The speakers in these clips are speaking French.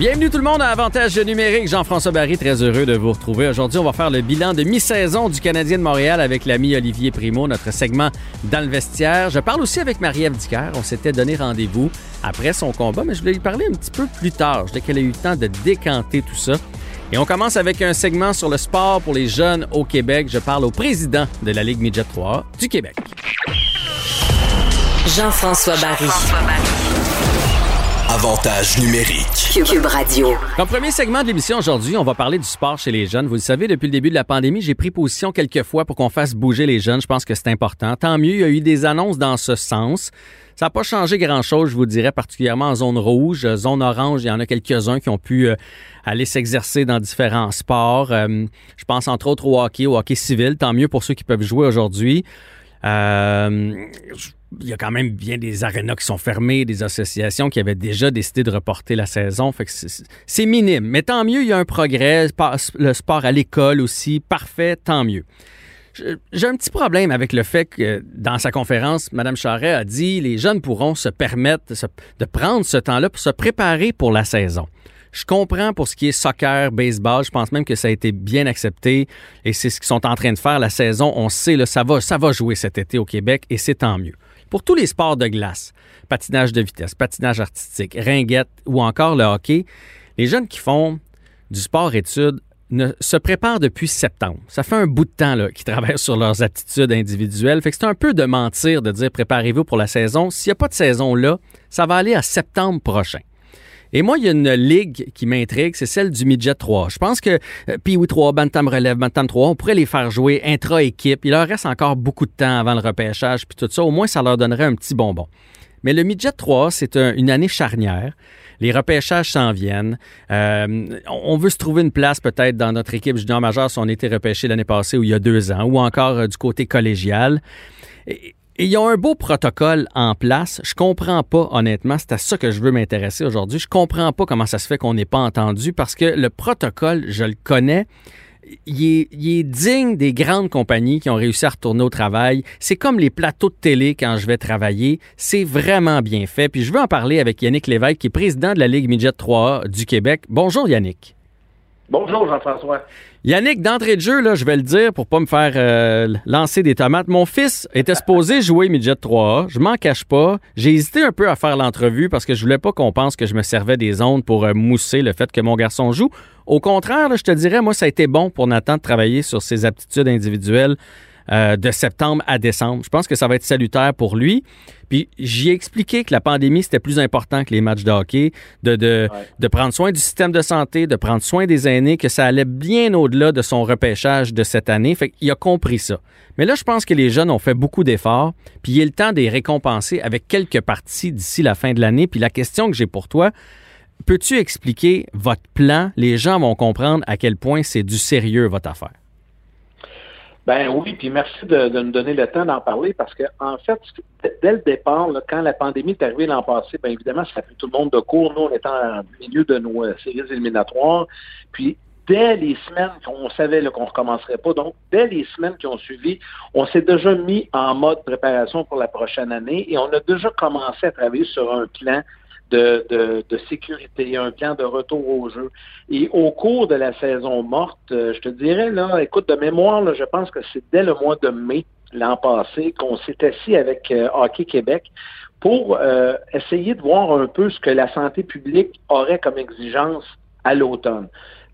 Bienvenue tout le monde à Avantage numérique. Jean-François Barry, très heureux de vous retrouver. Aujourd'hui, on va faire le bilan de mi-saison du Canadien de Montréal avec l'ami Olivier Primo, notre segment dans le vestiaire. Je parle aussi avec Marie-Ève Dicker. On s'était donné rendez-vous après son combat, mais je voulais lui parler un petit peu plus tard. Je qu'elle a eu le temps de décanter tout ça. Et on commence avec un segment sur le sport pour les jeunes au Québec. Je parle au président de la Ligue Midget 3 du Québec. Jean-François Barry. Avantage numérique. Cube Radio. Comme premier segment de l'émission aujourd'hui, on va parler du sport chez les jeunes. Vous le savez, depuis le début de la pandémie, j'ai pris position quelques fois pour qu'on fasse bouger les jeunes. Je pense que c'est important. Tant mieux, il y a eu des annonces dans ce sens. Ça n'a pas changé grand-chose, je vous dirais, particulièrement en zone rouge. Zone orange, il y en a quelques-uns qui ont pu euh, aller s'exercer dans différents sports. Euh, je pense entre autres au hockey, au hockey civil. Tant mieux pour ceux qui peuvent jouer aujourd'hui. Euh, il y a quand même bien des arénas qui sont fermés, des associations qui avaient déjà décidé de reporter la saison. C'est minime. Mais tant mieux, il y a un progrès. Le sport à l'école aussi, parfait, tant mieux. J'ai un petit problème avec le fait que dans sa conférence, Mme Charret a dit les jeunes pourront se permettre de prendre ce temps-là pour se préparer pour la saison. Je comprends pour ce qui est soccer, baseball. Je pense même que ça a été bien accepté et c'est ce qu'ils sont en train de faire la saison. On sait, là, ça, va, ça va jouer cet été au Québec et c'est tant mieux. Pour tous les sports de glace, patinage de vitesse, patinage artistique, ringuette ou encore le hockey, les jeunes qui font du sport-études se préparent depuis septembre. Ça fait un bout de temps qu'ils travaillent sur leurs aptitudes individuelles. Fait c'est un peu de mentir de dire préparez-vous pour la saison. S'il n'y a pas de saison là, ça va aller à septembre prochain. Et moi, il y a une ligue qui m'intrigue, c'est celle du Midget 3. Je pense que euh, Pee-Wee 3, Bantam Relève, Bantam 3, on pourrait les faire jouer intra-équipe. Il leur reste encore beaucoup de temps avant le repêchage, puis tout ça. Au moins, ça leur donnerait un petit bonbon. Mais le Midget 3, c'est une année charnière. Les repêchages s'en viennent. Euh, on veut se trouver une place peut-être dans notre équipe junior majeure si on était repêché l'année passée ou il y a deux ans, ou encore euh, du côté collégial. Et, et ils ont un beau protocole en place. Je comprends pas, honnêtement, c'est à ça que je veux m'intéresser aujourd'hui. Je comprends pas comment ça se fait qu'on n'ait pas entendu parce que le protocole, je le connais. Il est, il est, digne des grandes compagnies qui ont réussi à retourner au travail. C'est comme les plateaux de télé quand je vais travailler. C'est vraiment bien fait. Puis je veux en parler avec Yannick Lévesque, qui est président de la Ligue Midget 3A du Québec. Bonjour Yannick. Bonjour Jean-François. Yannick, d'entrée de jeu, je vais le dire pour pas me faire euh, lancer des tomates. Mon fils était supposé jouer Midget 3A. Je m'en cache pas. J'ai hésité un peu à faire l'entrevue parce que je voulais pas qu'on pense que je me servais des ondes pour euh, mousser le fait que mon garçon joue. Au contraire, je te dirais, moi, ça a été bon pour Nathan de travailler sur ses aptitudes individuelles euh, de septembre à décembre. Je pense que ça va être salutaire pour lui. Puis j'y ai expliqué que la pandémie, c'était plus important que les matchs de hockey, de, de, de, prendre soin du système de santé, de prendre soin des aînés, que ça allait bien au-delà de son repêchage de cette année. Fait qu'il a compris ça. Mais là, je pense que les jeunes ont fait beaucoup d'efforts, puis il est le temps de les récompenser avec quelques parties d'ici la fin de l'année. Puis la question que j'ai pour toi, peux-tu expliquer votre plan? Les gens vont comprendre à quel point c'est du sérieux, votre affaire. Ben oui, puis merci de, nous donner le temps d'en parler parce que en fait, dès le départ, quand la pandémie est arrivée l'an passé, bien évidemment, ça a pris tout le monde de court. Nous, on était en milieu de nos euh, séries éliminatoires. Puis dès les semaines qu'on savait qu'on ne recommencerait pas, donc dès les semaines qui ont suivi, on s'est déjà mis en mode préparation pour la prochaine année et on a déjà commencé à travailler sur un plan de, de, de, sécurité, un plan de retour au jeu. Et au cours de la saison morte, euh, je te dirais, là, écoute, de mémoire, je pense que c'est dès le mois de mai l'an passé qu'on s'est assis avec euh, Hockey Québec pour euh, essayer de voir un peu ce que la santé publique aurait comme exigence à l'automne.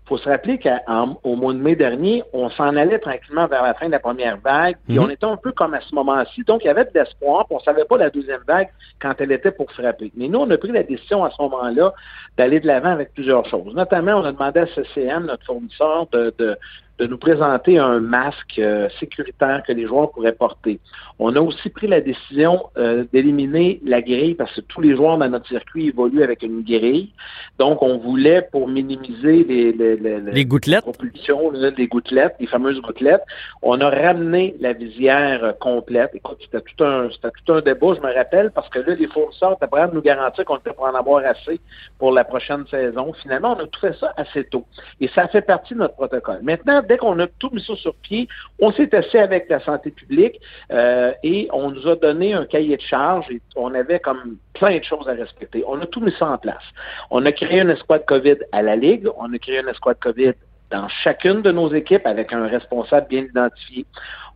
Il faut se rappeler qu'au mois de mai dernier, on s'en allait tranquillement vers la fin de la première vague, puis mhm. on était un peu comme à ce moment-ci. Donc, il y avait de l'espoir, puis on ne savait pas la deuxième vague quand elle était pour frapper. Mais nous, on a pris la décision à ce moment-là d'aller de l'avant avec plusieurs choses. Notamment, on a demandé à CCM, notre fournisseur, de, de nous présenter un masque euh, sécuritaire que les joueurs pourraient porter. On a aussi pris la décision euh, d'éliminer la grille parce que tous les joueurs dans notre circuit évoluent avec une grille. Donc, on voulait, pour minimiser les, les, les, les gouttelettes, propulsions, les gouttelettes, les fameuses gouttelettes, on a ramené la visière euh, complète. Écoute, c'était tout un, c'était tout un débat, je me rappelle, parce que là, les fournisseurs étaient prêts à nous garantir qu'on était pour en avoir assez pour la prochaine saison. Finalement, on a tout fait ça assez tôt. Et ça fait partie de notre protocole. Maintenant, dès qu'on a tout mis ça sur pied, on s'est assis avec la santé publique euh, et on nous a donné un cahier de charge et on avait comme plein de choses à respecter. On a tout mis ça en place. On a créé une escouade COVID à la Ligue, on a créé une escouade COVID dans chacune de nos équipes avec un responsable bien identifié.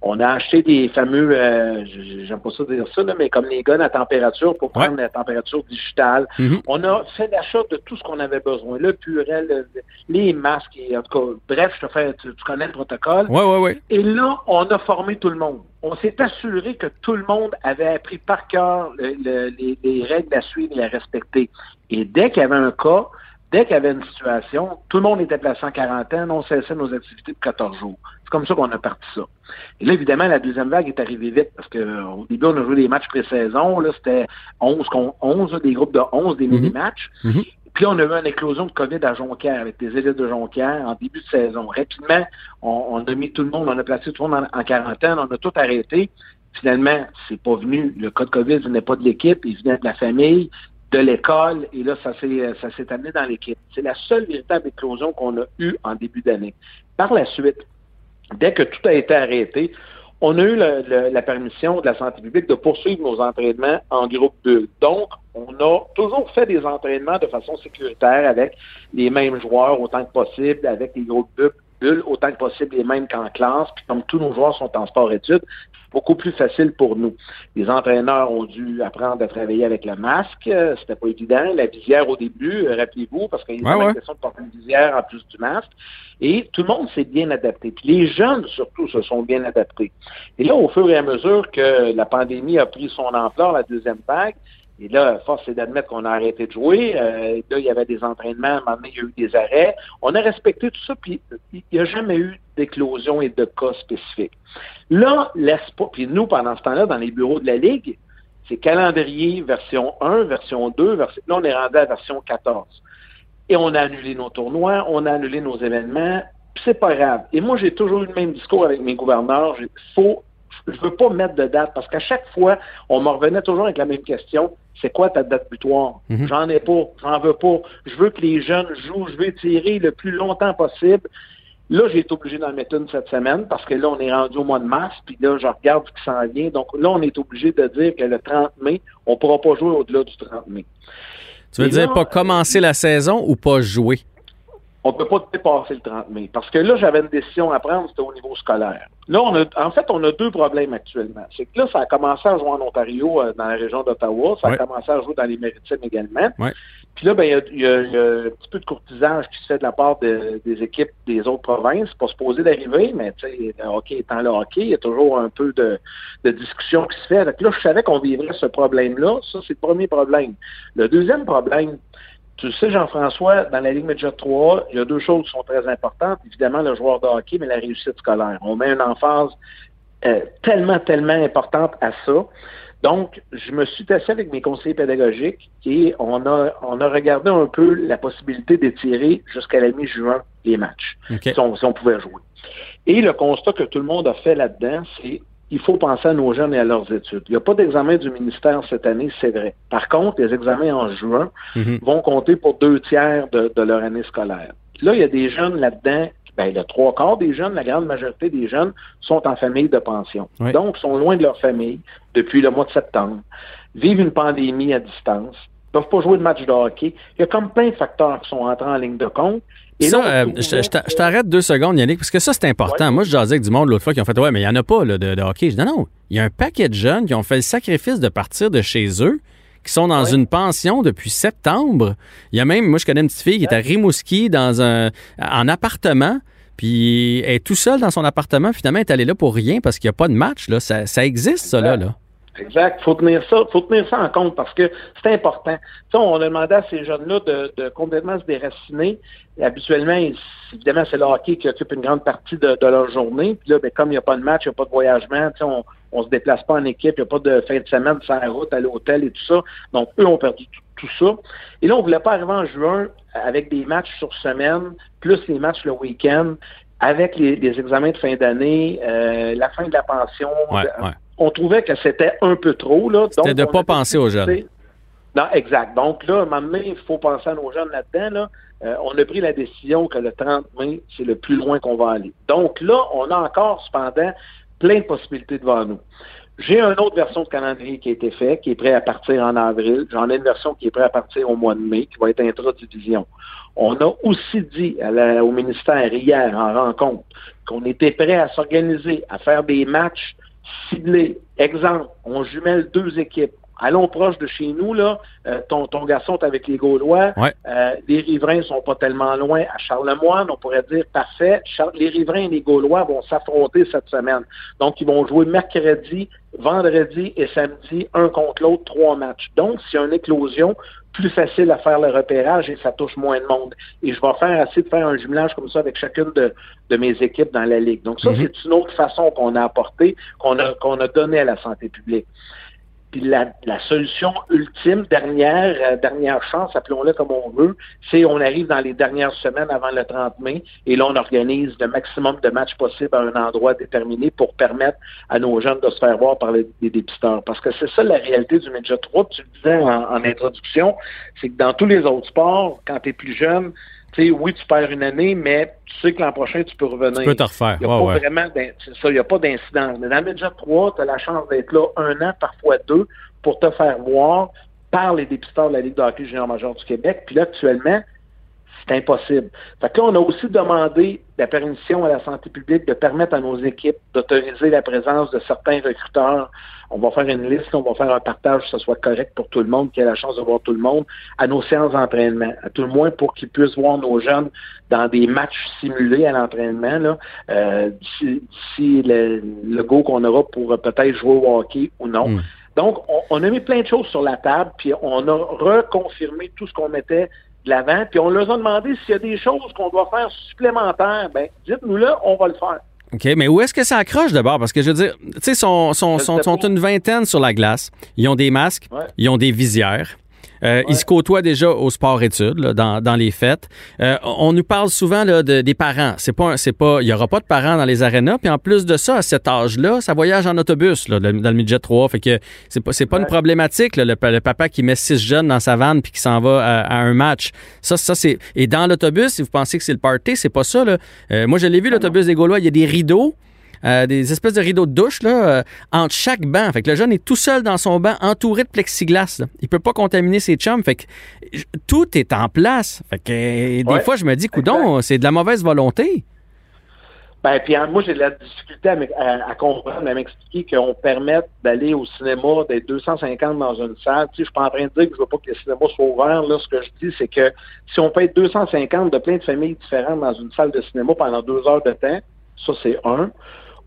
On a acheté des fameux, euh, j'aime pas ça dire ça, là, mais comme les guns à température pour prendre la température digitale. Mhm. On a fait l'achat de tout ce qu'on avait besoin, le purel, le- les masques, et en tout cas, bref, je te fais, tu, tu connais le protocole. Oui, oui. Et là, on a formé tout le monde. On s'est assuré que tout le monde avait appris par cœur le- le- les, les règles à suivre et à respecter. Et dès qu'il y avait un cas, dès qu'il y avait une situation, tout le monde était placé en quarantaine, on cessait nos activités de 14 jours. C'est comme ça qu'on a parti ça. Et là, évidemment, la deuxième vague est arrivée vite parce que euh, début, on a joué des matchs pré-saison. Là, c'était 11 contre 11, des groupes de 11, des mini-matchs. Mhm. Puis on a eu une éclosion de COVID à Jonquière avec des élites de Jonquière en début de saison. Rapidement, on, on a mis tout le monde, on a placé tout le monde en, en quarantaine, on a tout arrêté. Finalement, c'est pas venu. Le cas de COVID venait pas de l'équipe, il venait de la famille, de l'école, et là, ça s'est ça s'est amené dans l'équipe. C'est la seule véritable éclosion qu'on a eue en début d'année. Par la suite, dès que tout a été arrêté, on a eu la permission de la santé publique de poursuivre nos entraînements en groupe bulle. Donc, on a toujours fait des entraînements de façon sécuritaire avec les mêmes joueurs autant que possible, avec les groupes bulles, autant que possible les mêmes qu'en classe. Puis comme tous nos joueurs sont en sport-études, beaucoup plus facile pour nous. Les entraîneurs ont dû apprendre à travailler avec le masque. Euh, C'était pas évident. La visière au début, euh, rappelez-vous, parce qu'il y a Ouais, question de porter une visière en plus du masque. Et tout le monde s'est bien adapté. Puis les jeunes, surtout, se sont bien adaptés. Et là, au fur et à mesure que la pandémie a pris son ampleur, la deuxième vague, et là, force est d'admettre qu'on a arrêté de jouer. Euh, là, il y avait des entraînements, à un moment donné, il y a eu des arrêts. On a respecté tout ça, puis il n'y a jamais eu d'éclosion et de cas spécifiques. Là, pas. Puis nous, pendant ce temps-là, dans les bureaux de la Ligue, c'est calendrier version 1, version 2, version... là, on est rendu à version 14. Et on a annulé nos tournois, on a annulé nos événements, puis c'est pas grave. Et moi, j'ai toujours eu le même discours avec mes gouverneurs. J'ai- faut, je veux pas mettre de date parce qu'à chaque fois, on me revenait toujours avec la même question. C'est quoi ta date butoir? Mhm. J'en ai pas, j'en veux pas. Je veux que les jeunes jouent, je veux tirer le plus longtemps possible. Là, j'ai été obligé d'en mettre une cette semaine parce que là, on est rendu au mois de mars, puis là, je regarde ce qui s'en vient. Donc là, on est obligé de dire que le 30 mai, on pourra pas jouer au-delà du 30 mai. Tu veux Et dire là, pas commencer la saison ou pas jouer? On peut pas dépasser le 30 mai. Parce que là, j'avais une décision à prendre, c'était au niveau scolaire. Là, on a, en fait, on a deux problèmes actuellement. C'est que là, ça a commencé à jouer en Ontario, euh, dans la région d'Ottawa. Ça Ouais. a commencé à jouer dans les Maritimes également. Ouais. Puis là, ben, il y y a- il y a un petit peu de courtisage qui se fait de la part de- des équipes des autres provinces. C'est pas supposé d'arriver, mais tu sais, le hockey étant le hockey, il y a toujours un peu de, de discussion qui se fait. Donc là, je savais qu'on vivrait ce problème-là. Ça, c'est le premier problème. Le deuxième problème, tu sais, Jean-François, dans la Ligue Média 3, il y a deux choses qui sont très importantes. Évidemment, le joueur de hockey, mais la réussite scolaire. On met une emphase euh, tellement, tellement importante à ça. Donc, je me suis assis avec mes conseillers pédagogiques et on a, on a regardé un peu la possibilité d'étirer jusqu'à la mi-juin les matchs, si, on, si on pouvait jouer. Et le constat que tout le monde a fait là-dedans, c'est il faut penser à nos jeunes et à leurs études. Il n'y a pas d'examen du ministère cette année, c'est vrai. Par contre, les examens en juin Mhm. vont compter pour deux tiers de, de leur année scolaire. Là, il y a des jeunes là-dedans, ben, le trois quarts des jeunes, la grande majorité des jeunes sont en famille de pension. Oui. Donc, sont loin de leur famille depuis le mois de septembre, vivent une pandémie à distance, peuvent pas jouer de match de hockey. Il y a comme plein de facteurs qui sont entrés en ligne de compte. Et ça, là, euh, je, t'arrête deux secondes, Yannick, parce que ça, c'est important. Ouais. Moi, je jasais avec du monde l'autre fois qui ont fait Ouais, mais il n'y en a pas là, de, de hockey. Je dis Non, non, il y a un paquet de jeunes qui ont fait le sacrifice de partir de chez eux, qui sont dans Ouais. une pension depuis septembre. Il y a même, moi, je connais une petite fille qui est à Rimouski dans un, en appartement. Puis elle est tout seule dans son appartement. Finalement, elle est allée là pour rien parce qu'il n'y a pas de match. Là. Ça, ça existe, ça, là. là. Exact. Faut tenir ça, faut tenir ça en compte parce que c'est important. sais, on a demandé à ces jeunes-là de, de, complètement se déraciner. habituellement, évidemment, c'est le hockey qui occupe une grande partie de, leur journée. Puis là, ben, comme il n'y a pas de match, il n'y a pas de voyagement, on, on se déplace pas en équipe, il n'y a pas de fin de semaine la route, à l'hôtel et tout ça. Donc, eux ont perdu tout, ça. Et là, on voulait pas arriver en juin avec des matchs sur semaine, plus les matchs le week-end, avec les, examens de fin d'année, euh, la fin de la pension. Ouais, on trouvait que c'était un peu trop. Là, c'était de ne pas penser aux jeunes. Non, exact. Donc là, maintenant, il faut penser à nos jeunes là-dedans. Là. Euh, on a pris la décision que le 30 mai, c'est le plus loin qu'on va aller. Donc là, on a encore, cependant, plein de possibilités devant nous. J'ai une autre version de calendrier qui a été faite, qui est prêt à partir en avril. J'en ai une version qui est prête à partir au mois de mai, qui va être intra-division. On a aussi dit au ministère hier en rencontre qu'on était prêt à s'organiser, à faire des matchs ciblés. Exemple, on jumelle deux équipes allons proche de chez nous, là. Euh, ton, ton garçon est avec les Gaulois. Euh, les riverains sont pas tellement loin. À Charlemagne, on pourrait dire parfait. les riverains et les Gaulois vont s'affronter cette semaine. Donc, ils vont jouer mercredi, vendredi et samedi, un contre l'autre, trois matchs. Donc, s'il y a une éclosion, plus facile à faire le repérage et ça touche moins de monde. Et je vais faire essayer de faire un jumelage comme ça avec chacune de, mes équipes dans la Ligue. Donc ça, mhm. c'est une autre façon qu'on a apportée, qu'on a, qu'on a donnée à la santé publique. Puis la, solution ultime, dernière, euh, dernière chance, appelons-le comme on veut, c'est on arrive dans les dernières semaines avant le 30 mai et là, on organise le maximum de matchs possibles à un endroit déterminé pour permettre à nos jeunes de se faire voir par les, dépisteurs. Parce que c'est ça la réalité du Média 3. Tu le disais en, en introduction, c'est que dans tous les autres sports, quand tu es plus jeune, sais, oui, tu perds une année, mais tu sais que l'an prochain, tu peux revenir. Tu peux te refaire. Il n'y a pas vraiment ça, il n'y a pas d'incidence. Mais dans le Midget 3, tu as la chance d'être là un an, parfois deux, pour te faire voir par les dépisteurs de la Ligue de hockey junior major du Québec. Puis là, actuellement, c'est impossible. Fait que là, on a aussi demandé la permission à la santé publique de permettre à nos équipes d'autoriser la présence de certains recruteurs. On va faire une liste, on va faire un partage, que ce soit correct pour tout le monde, qui ait la chance de voir tout le monde, à nos séances d'entraînement, à tout le moins pour qu'ils puissent voir nos jeunes dans des matchs simulés à l'entraînement, euh, d'ici le, le go qu'on aura pour peut-être jouer au hockey ou non. Hmm. Donc, on, on, a mis plein de choses sur la table, puis on a reconfirmé tout ce qu'on mettait de l'avant, puis on leur a demandé s'il y a des choses qu'on doit faire supplémentaires. Ben, dites-nous là, on va le faire. OK, mais où est-ce que ça accroche d'abord? Parce que je veux dire, tu sais, sont, sont, sont, sont, une vingtaine sur la glace. Ils ont des masques, ils ont des visières. Euh, Ils se côtoient déjà au sport-études, dans, dans, les fêtes. Euh, on nous parle souvent là, de, des parents. C'est pas, c'est pas, il y aura pas de parents dans les arénas. Puis en plus de ça, à cet âge-là, ça voyage en autobus là, dans le midget 3. Fait que c'est pas, c'est pas une problématique. Là, le, papa qui met six jeunes dans sa vanne puis qui s'en va à, un match. Ça, ça c'est. Et dans l'autobus, si vous pensez que c'est le party, c'est pas ça. Là. Euh, moi, je l'ai vu ah l'autobus des Gaulois. Il y a des rideaux. Euh, des espèces de rideaux de douche là, euh, entre chaque banc. Fait que le jeune est tout seul dans son banc, entouré de plexiglas. Là. Il peut pas contaminer ses chums. Fait que tout est en place. Fait que des fois, je me dis, coudon, c'est de la mauvaise volonté. Ben, puis moi, j'ai de la difficulté à, comprendre, à m'expliquer qu'on permette d'aller au cinéma, d'être 250 dans une salle. Tu sais, je suis pas en train de dire que je veux pas que les cinémas soient ouverts. Là, ce que je dis, c'est que si on peut être 250 de plein de familles différentes dans une salle de cinéma pendant deux heures de temps, ça, c'est un.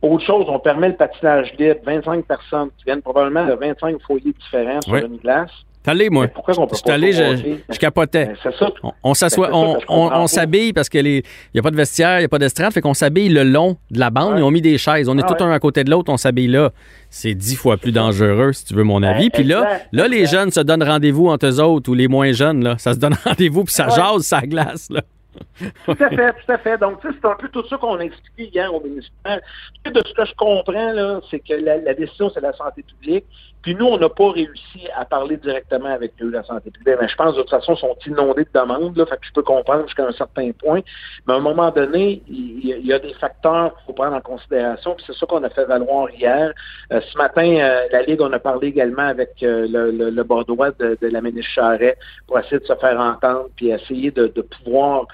Autre chose, on permet le patinage libre, 25 personnes qui viennent probablement de 25 foyers différents sur une glace. Allé, moi. pourquoi on peut pas allé, je, je, capotais. Ben, ça. On, s'assoit, ben, on, s'habille parce qu'il n'y a pas de vestiaire, il n'y a pas d'estrade, fait qu'on s'habille le long de la bande. Ils ont mis des chaises. On est ah tout un à côté de l'autre, on s'habille là. C'est dix fois plus dangereux, si tu veux mon avis. puis là, là, les jeunes se donnent rendez-vous entre eux autres ou les moins jeunes, là. Ça se donne rendez-vous puis ça jase, ça glace, là tout à fait, tout à fait. Donc, c'est un peu tout ça qu'on a expliqué hier au ministère. De ce que je comprends, là, c'est que la, décision, c'est la santé publique. Puis nous, on n'a pas réussi à parler directement avec eux, la santé publique. Mais je pense, de toute façon, ils sont inondés de demandes, là, fait que je peux comprendre jusqu'à un certain point. Mais à un moment donné, il y, a des facteurs qu'il faut prendre en considération. Puis c'est ça qu'on a fait valoir hier. Euh, ce matin, euh, la Ligue, on a parlé également avec euh, le, le, Bordeaux de, de la ministre Charret pour essayer de se faire entendre puis essayer de pouvoir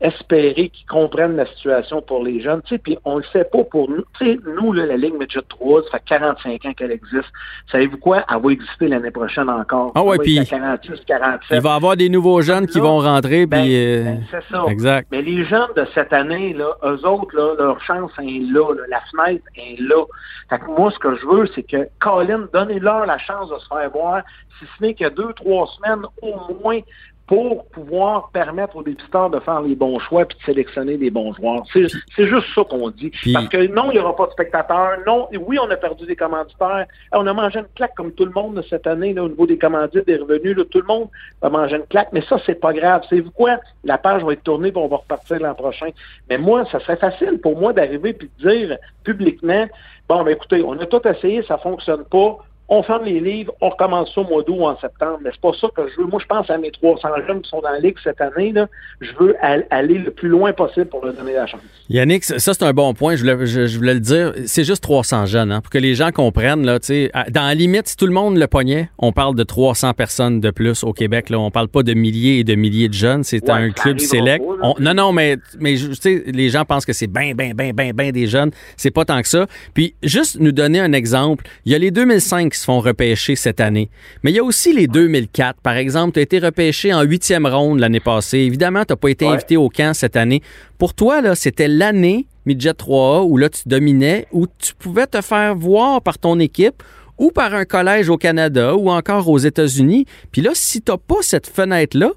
espérer qu'ils comprennent la situation pour les jeunes. Tu sais, puis on le fait pas pour nous. Tu sais, nous, là, la Ligue Midget 3, ça fait 45 ans qu'elle existe. Savez-vous quoi? Elle va exister l'année prochaine encore. Ah ouais, puis être à 46, 47. Il va y avoir des nouveaux jeunes qui vont rentrer, Ben, puis... euh, ben, c'est ça. Exact. Mais les jeunes de cette année, là, eux autres, là, leur chance est là, là, la fenêtre est là. Fait que moi, ce que je veux, c'est que Colin, donnez-leur la chance de se faire voir, si ce n'est que deux, trois semaines au moins pour pouvoir permettre aux dépisteurs de faire les bons choix puis de sélectionner les bons joueurs. C'est c'est juste ça qu'on dit. Puis- Parce que non, il n'y aura pas de spectateurs. Non, oui, on a perdu des commanditaires. On a mangé une claque comme tout le monde cette année là, au niveau des commandites, des revenus. là, tout le monde va manger une claque. Mais ça, c'est pas grave. C'est vous quoi? La page va être tournée puis on va repartir l'an prochain. Mais moi, ça serait facile pour moi d'arriver puis de dire publiquement, bon, ben écoutez, on a tout essayé, ça fonctionne pas. On ferme les livres, on recommence ça au mois d'août ou en septembre. Mais c'est pas ça que je veux. Moi, je pense à mes 300 jeunes qui sont dans la Ligue cette année. Là. Je veux al- aller le plus loin possible pour leur donner la chance. Yannick, ça c'est un bon point. Je voulais, je, je voulais le dire. C'est juste 300 jeunes, hein, pour que les gens comprennent. Là, dans la limite, si tout le monde le pognait, on parle de 300 personnes de plus au Québec. Là, on parle pas de milliers et de milliers de jeunes. C'est Ouais, un club select. On- non, non, mais, mais les gens pensent que c'est ben, ben, ben, ben, ben des jeunes. C'est pas tant que ça. Puis juste nous donner un exemple. Il y a les 2005 qui se font repêcher cette année. Mais il y a aussi les 2004. Par exemple, tu as été repêché en huitième ronde l'année passée. Évidemment, tu n'as pas été Ouais. invité au camp cette année. Pour toi, là, c'était l'année Midget 3A où là, tu dominais, où tu pouvais te faire voir par ton équipe ou par un collège au Canada ou encore aux États-Unis. Puis là, si tu n'as pas cette fenêtre-là,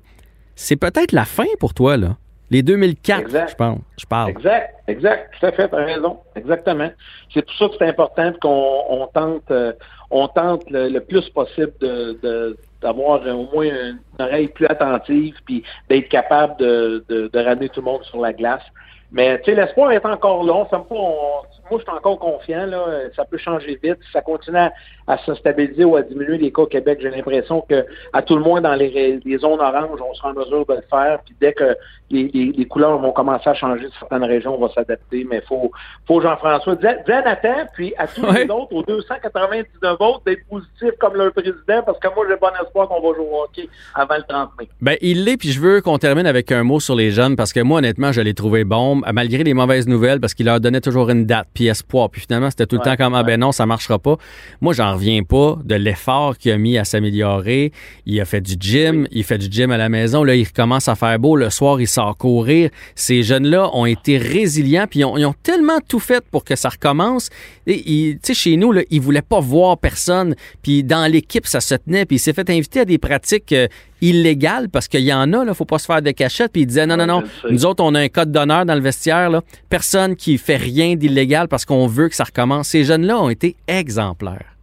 c'est peut-être la fin pour toi, là. Les 2004, Exact. je pense. Je parle. Exact, exact, tout à fait, tu as raison, exactement. C'est pour ça que c'est important qu'on on tente, euh, on tente le, le plus possible de, de- d'avoir au moins une oreille plus attentive, puis d'être capable de, de, de ramener tout le monde sur la glace. Mais tu sais, l'espoir est encore. On fait pas, on- moi, je suis encore confiant. Là, ça peut changer vite. Si ça continue à, à se stabiliser ou à diminuer les cas au Québec, j'ai l'impression que à tout le moins dans les, zones oranges, on sera en mesure de le faire. Puis dès que les, les- les couleurs vont commencer à changer de certaines régions, on va s'adapter. Mais faut, faut Jean-François dis dis à Nathan, puis à tous Ouais. les autres, aux 299 autres, d'être positifs comme leur président, parce que moi, j'ai bon espoir qu'on va jouer au hockey avant le 30 mai. Ben, il l'est, puis je veux qu'on termine avec un mot sur les jeunes, parce que moi, honnêtement, je l'ai trouvé bon, malgré les mauvaises nouvelles, parce qu'il leur donnait toujours une date, puis espoir. Puis finalement, c'était tout le Ouais, temps comme, ah ouais. ben non, ça marchera pas. Moi, j'en reviens pas de l'effort qu'il a mis à s'améliorer. Il a fait du gym, il fait du gym à la maison. Là, il recommence à faire beau. Le soir, il sort courir. Ces jeunes-là ont été résilients, puis ils ont, ils ont tellement tout fait pour que ça recommence. Et tu sais, chez nous, là, il voulait pas voir personne. Puis dans l'équipe, ça se tenait. Puis il s'est fait inviter à des pratiques euh, illégales parce qu'il y en a, là, faut pas se faire de cachette. Puis il disait non, non, non. Nous autres, on a un code d'honneur dans le vestiaire. Là. Personne qui fait rien d'illégal parce qu'on veut que ça recommence. Ces jeunes-là ont été exemplaires.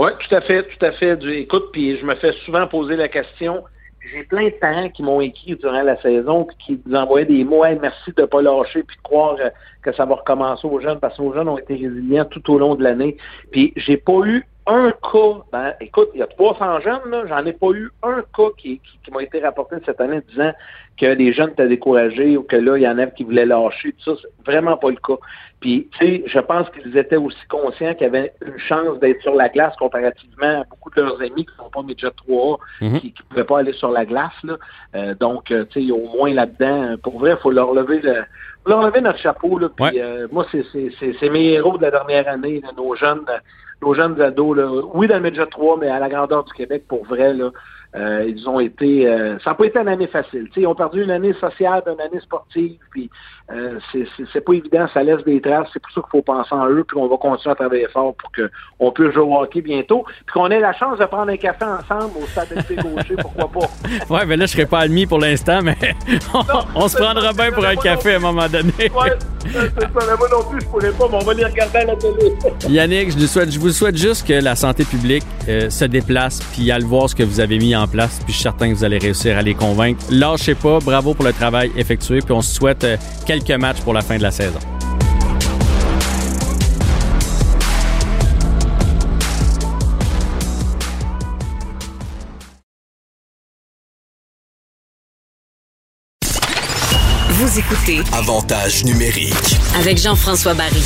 Oui, tout à fait, tout à fait. Écoute, puis je me fais souvent poser la question. J'ai plein de parents qui m'ont écrit durant la saison qui nous envoyaient des mots Hey, merci de ne pas lâcher puis de croire euh, que ça va recommencer aux jeunes parce que nos jeunes ont été résilients tout au long de l'année. Puis j'ai pas eu un cas, ben, écoute, il y a 300 jeunes, j'en ai pas eu un cas qui, qui m'a été rapporté cette année disant que les jeunes étaient découragés ou que là, il y en avait qui voulaient lâcher, tout ça, c'est vraiment pas le cas. Puis, tu sais, je pense qu'ils étaient aussi conscients qu'il y avait une chance d'être sur la glace comparativement à beaucoup de leurs amis qui ne sont pas Midget 3A, Mhm. qui ne pouvaient pas aller sur la glace. Là. Euh, donc, euh, tu sais, au moins là-dedans, pour vrai, il faut leur lever le, faut leur lever notre chapeau. Là, puis, Ouais. euh, moi, c'est, mes héros de la dernière année, là, nos jeunes, nos jeunes ados. Là. Oui, dans le Midget 3, mais à la grandeur du Québec, pour vrai, là, euh, ils ont été. euh, ça n'a pas été une année facile. Tu sais, ils ont perdu une année sociale, une année sportive, puis euh, c'est, pas évident, ça laisse des traces. C'est pour ça qu'il faut penser en eux, puis on va continuer à travailler fort pour qu'on puisse jouer au hockey bientôt, puis qu'on ait la chance de prendre un café ensemble au stade FC Gaucher, pourquoi pas. Ouais, ben là, je serai pas admis pour l'instant, mais on, on se prendra bien pour un café à un moment donné. Ouais, c'est mais moi non plus, je pourrais pas, mais on va les regarder à la télé. Yannick, je, nous souhaite, je vous souhaite juste que la santé publique euh, se déplace, puis aille voir ce que vous avez mis en place, puis je suis certain que vous allez réussir à les convaincre. Lâchez pas, bravo pour le travail effectué, puis on se souhaite euh, quelques matchs pour la fin de la saison. Vous écoutez Avantage numérique. avec Jean-François Barry.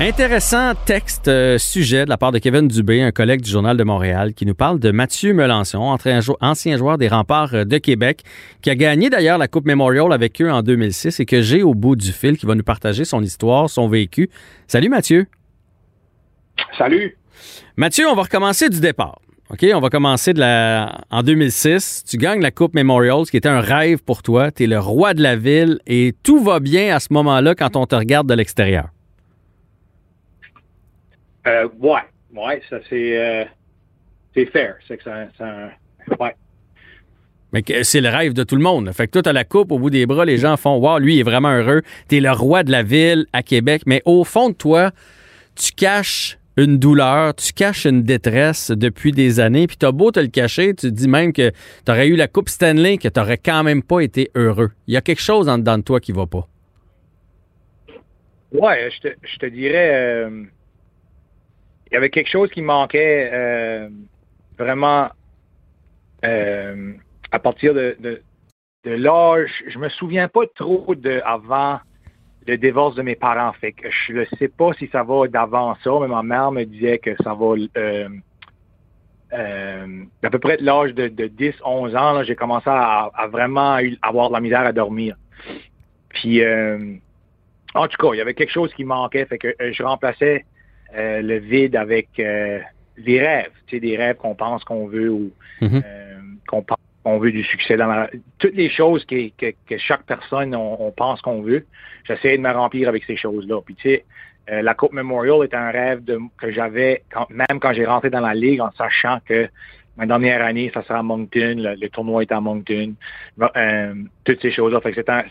Intéressant texte, euh, sujet de la part de Kevin Dubé, un collègue du Journal de Montréal, qui nous parle de Mathieu Melançon, ancien joueur des remparts euh, de Québec, qui a gagné d'ailleurs la Coupe Memorial avec eux en 2006 et que j'ai au bout du fil, qui va nous partager son histoire, son vécu. Salut Mathieu. Salut. Mathieu, on va recommencer du départ. OK, on va commencer de la... en 2006. Tu gagnes la Coupe Memorial, ce qui était un rêve pour toi. Tu es le roi de la ville et tout va bien à ce moment-là quand on te regarde de l'extérieur. Euh, ouais, ouais, ça c'est euh, c'est fair. C'est que ça, ça ouais. Mais c'est le rêve de tout le monde. Fait que toi, tu as la coupe au bout des bras, les gens font Wow, lui, il est vraiment heureux. Tu es le roi de la ville à Québec. Mais au fond de toi, tu caches une douleur, tu caches une détresse depuis des années, puis t'as beau te le cacher, tu te dis même que tu aurais eu la Coupe Stanley, que tu n'aurais quand même pas été heureux. Il y a quelque chose en dedans de toi qui va pas. Ouais, je te, je te dirais, euh, y avait quelque chose qui manquait euh, vraiment euh, à partir de, de, l'âge. Je me souviens pas trop de avant le divorce de mes parents. Fait que je ne sais pas si ça va d'avant ça, mais ma mère me disait que ça va euh, euh, à peu près de l'âge de, 10, 11 ans, j'ai commencé à, vraiment avoir de la misère à dormir. Puis en tout cas, il y avait quelque chose qui manquait, fait que je remplaçais le vide avec les rêves, tu sais, des rêves qu'on pense qu'on veut ou mm-hmm. qu'on pense on veut du succès dans la... Toutes les choses que, chaque personne, on, pense qu'on veut, j'essaie de me remplir avec ces choses-là. Puis tu sais, euh, la Coupe Memorial est un rêve de, que j'avais même quand j'ai rentré dans la ligue en sachant que ma dernière année, ça sera à Moncton, le, tournoi est à Moncton, euh, toutes ces choses-là.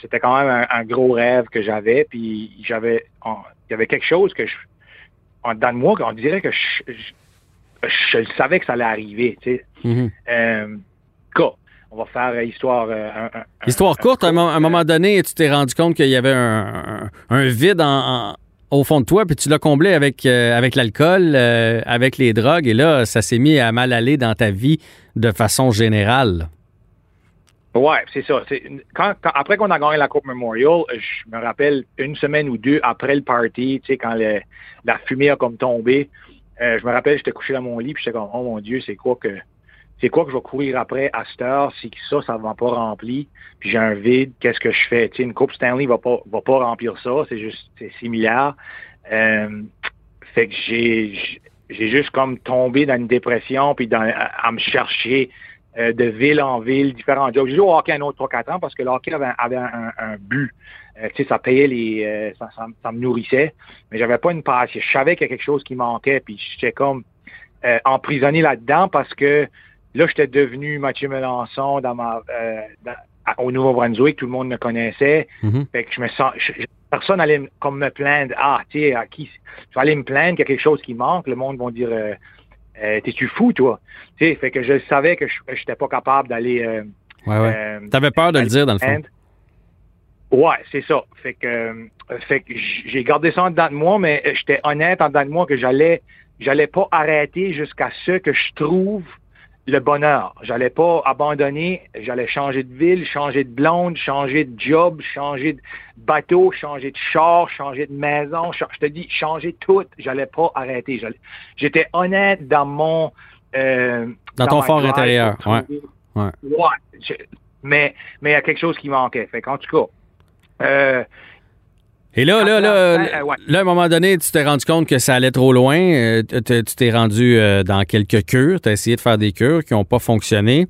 c'était quand même un, gros rêve que j'avais. Puis j'avais, il y avait quelque chose que je, en dedans de moi, on dirait que je, je, savais que ça allait arriver. Tu sais. Mm-hmm. Euh, on va faire euh, histoire. Euh, histoire courte, à un, moment donné, tu t'es rendu compte qu'il y avait un, vide au fond de toi, puis tu l'as comblé avec, euh, avec l'alcool, avec les drogues, et là, ça s'est mis à mal aller dans ta vie de façon générale. Ouais, c'est ça. après qu'on a gagné la Coupe Memorial, je me rappelle une semaine ou deux après le party, tu sais, quand la fumée a comme tombé, je me rappelle, j'étais couché dans mon lit, puis j'étais comme, oh mon Dieu, c'est quoi que c'est quoi que je vais courir après à cette heure si ça, ça ne va pas rempli, puis j'ai un vide, qu'est-ce que je fais? une Coupe Stanley va pas, va pas remplir ça, c'est juste c'est similaire. Euh, fait que j'ai j'ai juste comme tombé dans une dépression, puis à, me chercher euh, de ville en ville, différents jobs. J'ai joué au hockey un autre 3-4 ans parce que le hockey avait, un, but. Euh, tu sais, ça payait les. ça, ça, me nourrissait, mais j'avais pas une passion. Je savais qu'il y a quelque chose qui manquait, puis j'étais comme emprisonné là-dedans parce que Là, j'étais devenu Mathieu Melançon dans ma, euh, au Nouveau-Brunswick, tout le monde me connaissait. Mm-hmm. Fait que je me sens, personne allait comme me plaindre. Ah, tu sais, à qui, tu vas aller me plaindre qu'il y a quelque chose qui manque. Le monde va dire, euh, euh, t'es-tu fou, toi? Tu sais, fait que je savais que je n'étais pas capable d'aller. Euh, ouais, ouais. T'avais peur de le dire, dans le fond. Ouais, c'est ça. Fait que, fait que j'ai gardé ça en dedans de moi, mais j'étais honnête en dedans de moi que j'allais, j'allais pas arrêter jusqu'à ce que je trouve le bonheur. J'allais pas abandonner, j'allais changer de ville, changer de blonde, changer de job, changer de bateau, changer de char, changer de maison, je te dis, changer tout. J'allais pas arrêter. J'étais honnête dans mon... Euh, dans, ton fort intérieur, ouais. Ouais. ouais mais mais il y a quelque chose qui manquait. Fait qu'en tout cas, euh, et là, là, là, là, à un moment donné, tu t'es rendu compte que ça allait trop loin. Euh, tu t'es rendu euh, dans quelques cures. Tu as essayé de faire des cures qui n'ont pas fonctionné.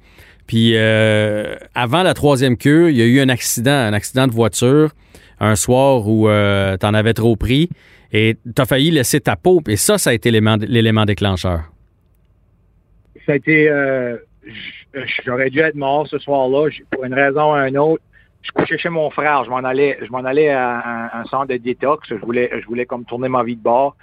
Puis euh, avant la troisième cure, il y a eu un accident, un accident de voiture, un soir où tu en avais trop pris et tu as failli laisser ta peau. Et ça, ça a été l'élément déclencheur. Ça a été... J'aurais dû être mort ce soir-là pour une raison ou une autre je couchais chez mon frère. Je m'en allais, je m'en allais à un, centre de détox. Je voulais, je voulais comme tourner ma vie de bord.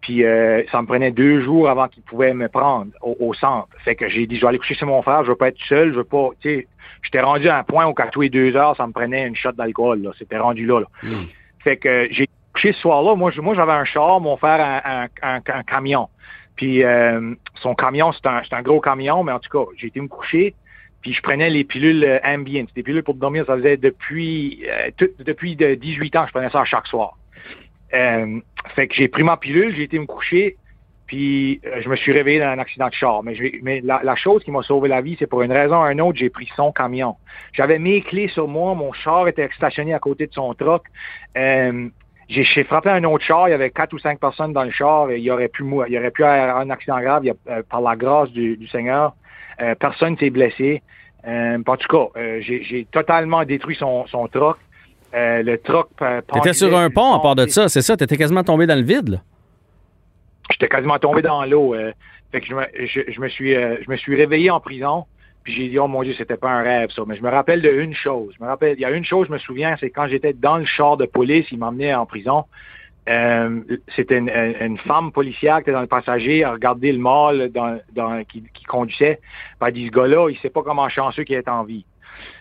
Puis euh, ça me prenait deux jours avant qu'il pouvait me prendre au, centre. Fait que j'ai dit, je vais aller coucher chez mon frère. Je veux pas être seul. Je veux pas, tu sais, j'étais rendu à un point où quand tous les deux heures, ça me prenait une shot d'alcool. Là, c'était rendu là. Hmm. Fait que j'ai couché ce soir-là. Moi, moi, j'avais un char, mon frère un, un, un, camion. Puis euh, son camion, c'est un, un gros camion, mais en tout cas, j'ai été me coucher. Puis je prenais les pilules euh, Ambient. Des pilules pour dormir, ça faisait depuis euh, depuis de 18 ans, je prenais ça chaque soir. Euh, fait que j'ai pris ma pilule, j'ai été me coucher, puis euh, je me suis réveillé dans un accident de char. Mais, la, chose qui m'a sauvé la vie, c'est pour une raison ou une autre, j'ai pris son camion. J'avais mes clés sur moi, mon char était stationné à côté de son truck. Euh, j'ai frappé un autre char, il y avait quatre ou cinq personnes dans le char, et il y aurait pu il y aurait pu avoir un accident grave, par la grâce du Seigneur. Euh, personne s'est blessé. Euh, en tout cas, euh, j'ai totalement détruit son, son truck. Le truck. T'étais sur un pont à part de ça, c'est ça? T'étais quasiment tombé dans le vide, là? J'étais quasiment tombé dans l'eau. fait que je me, je, je me suis, je me suis réveillé en prison. Puis j'ai dit, oh mon Dieu, c'était pas un rêve, ça. Mais je me rappelle de une chose. Je me rappelle, il y a une chose, je me souviens, c'est quand j'étais dans le char de police, il m'emmenait en prison. Euh, c'était une, une- femme policière qui était dans le passager, a regardé le mâle dans, dans, qui, qui conduisait. Puis elle dit, ce gars-là, il sait pas comment chanceux qu'il est en vie.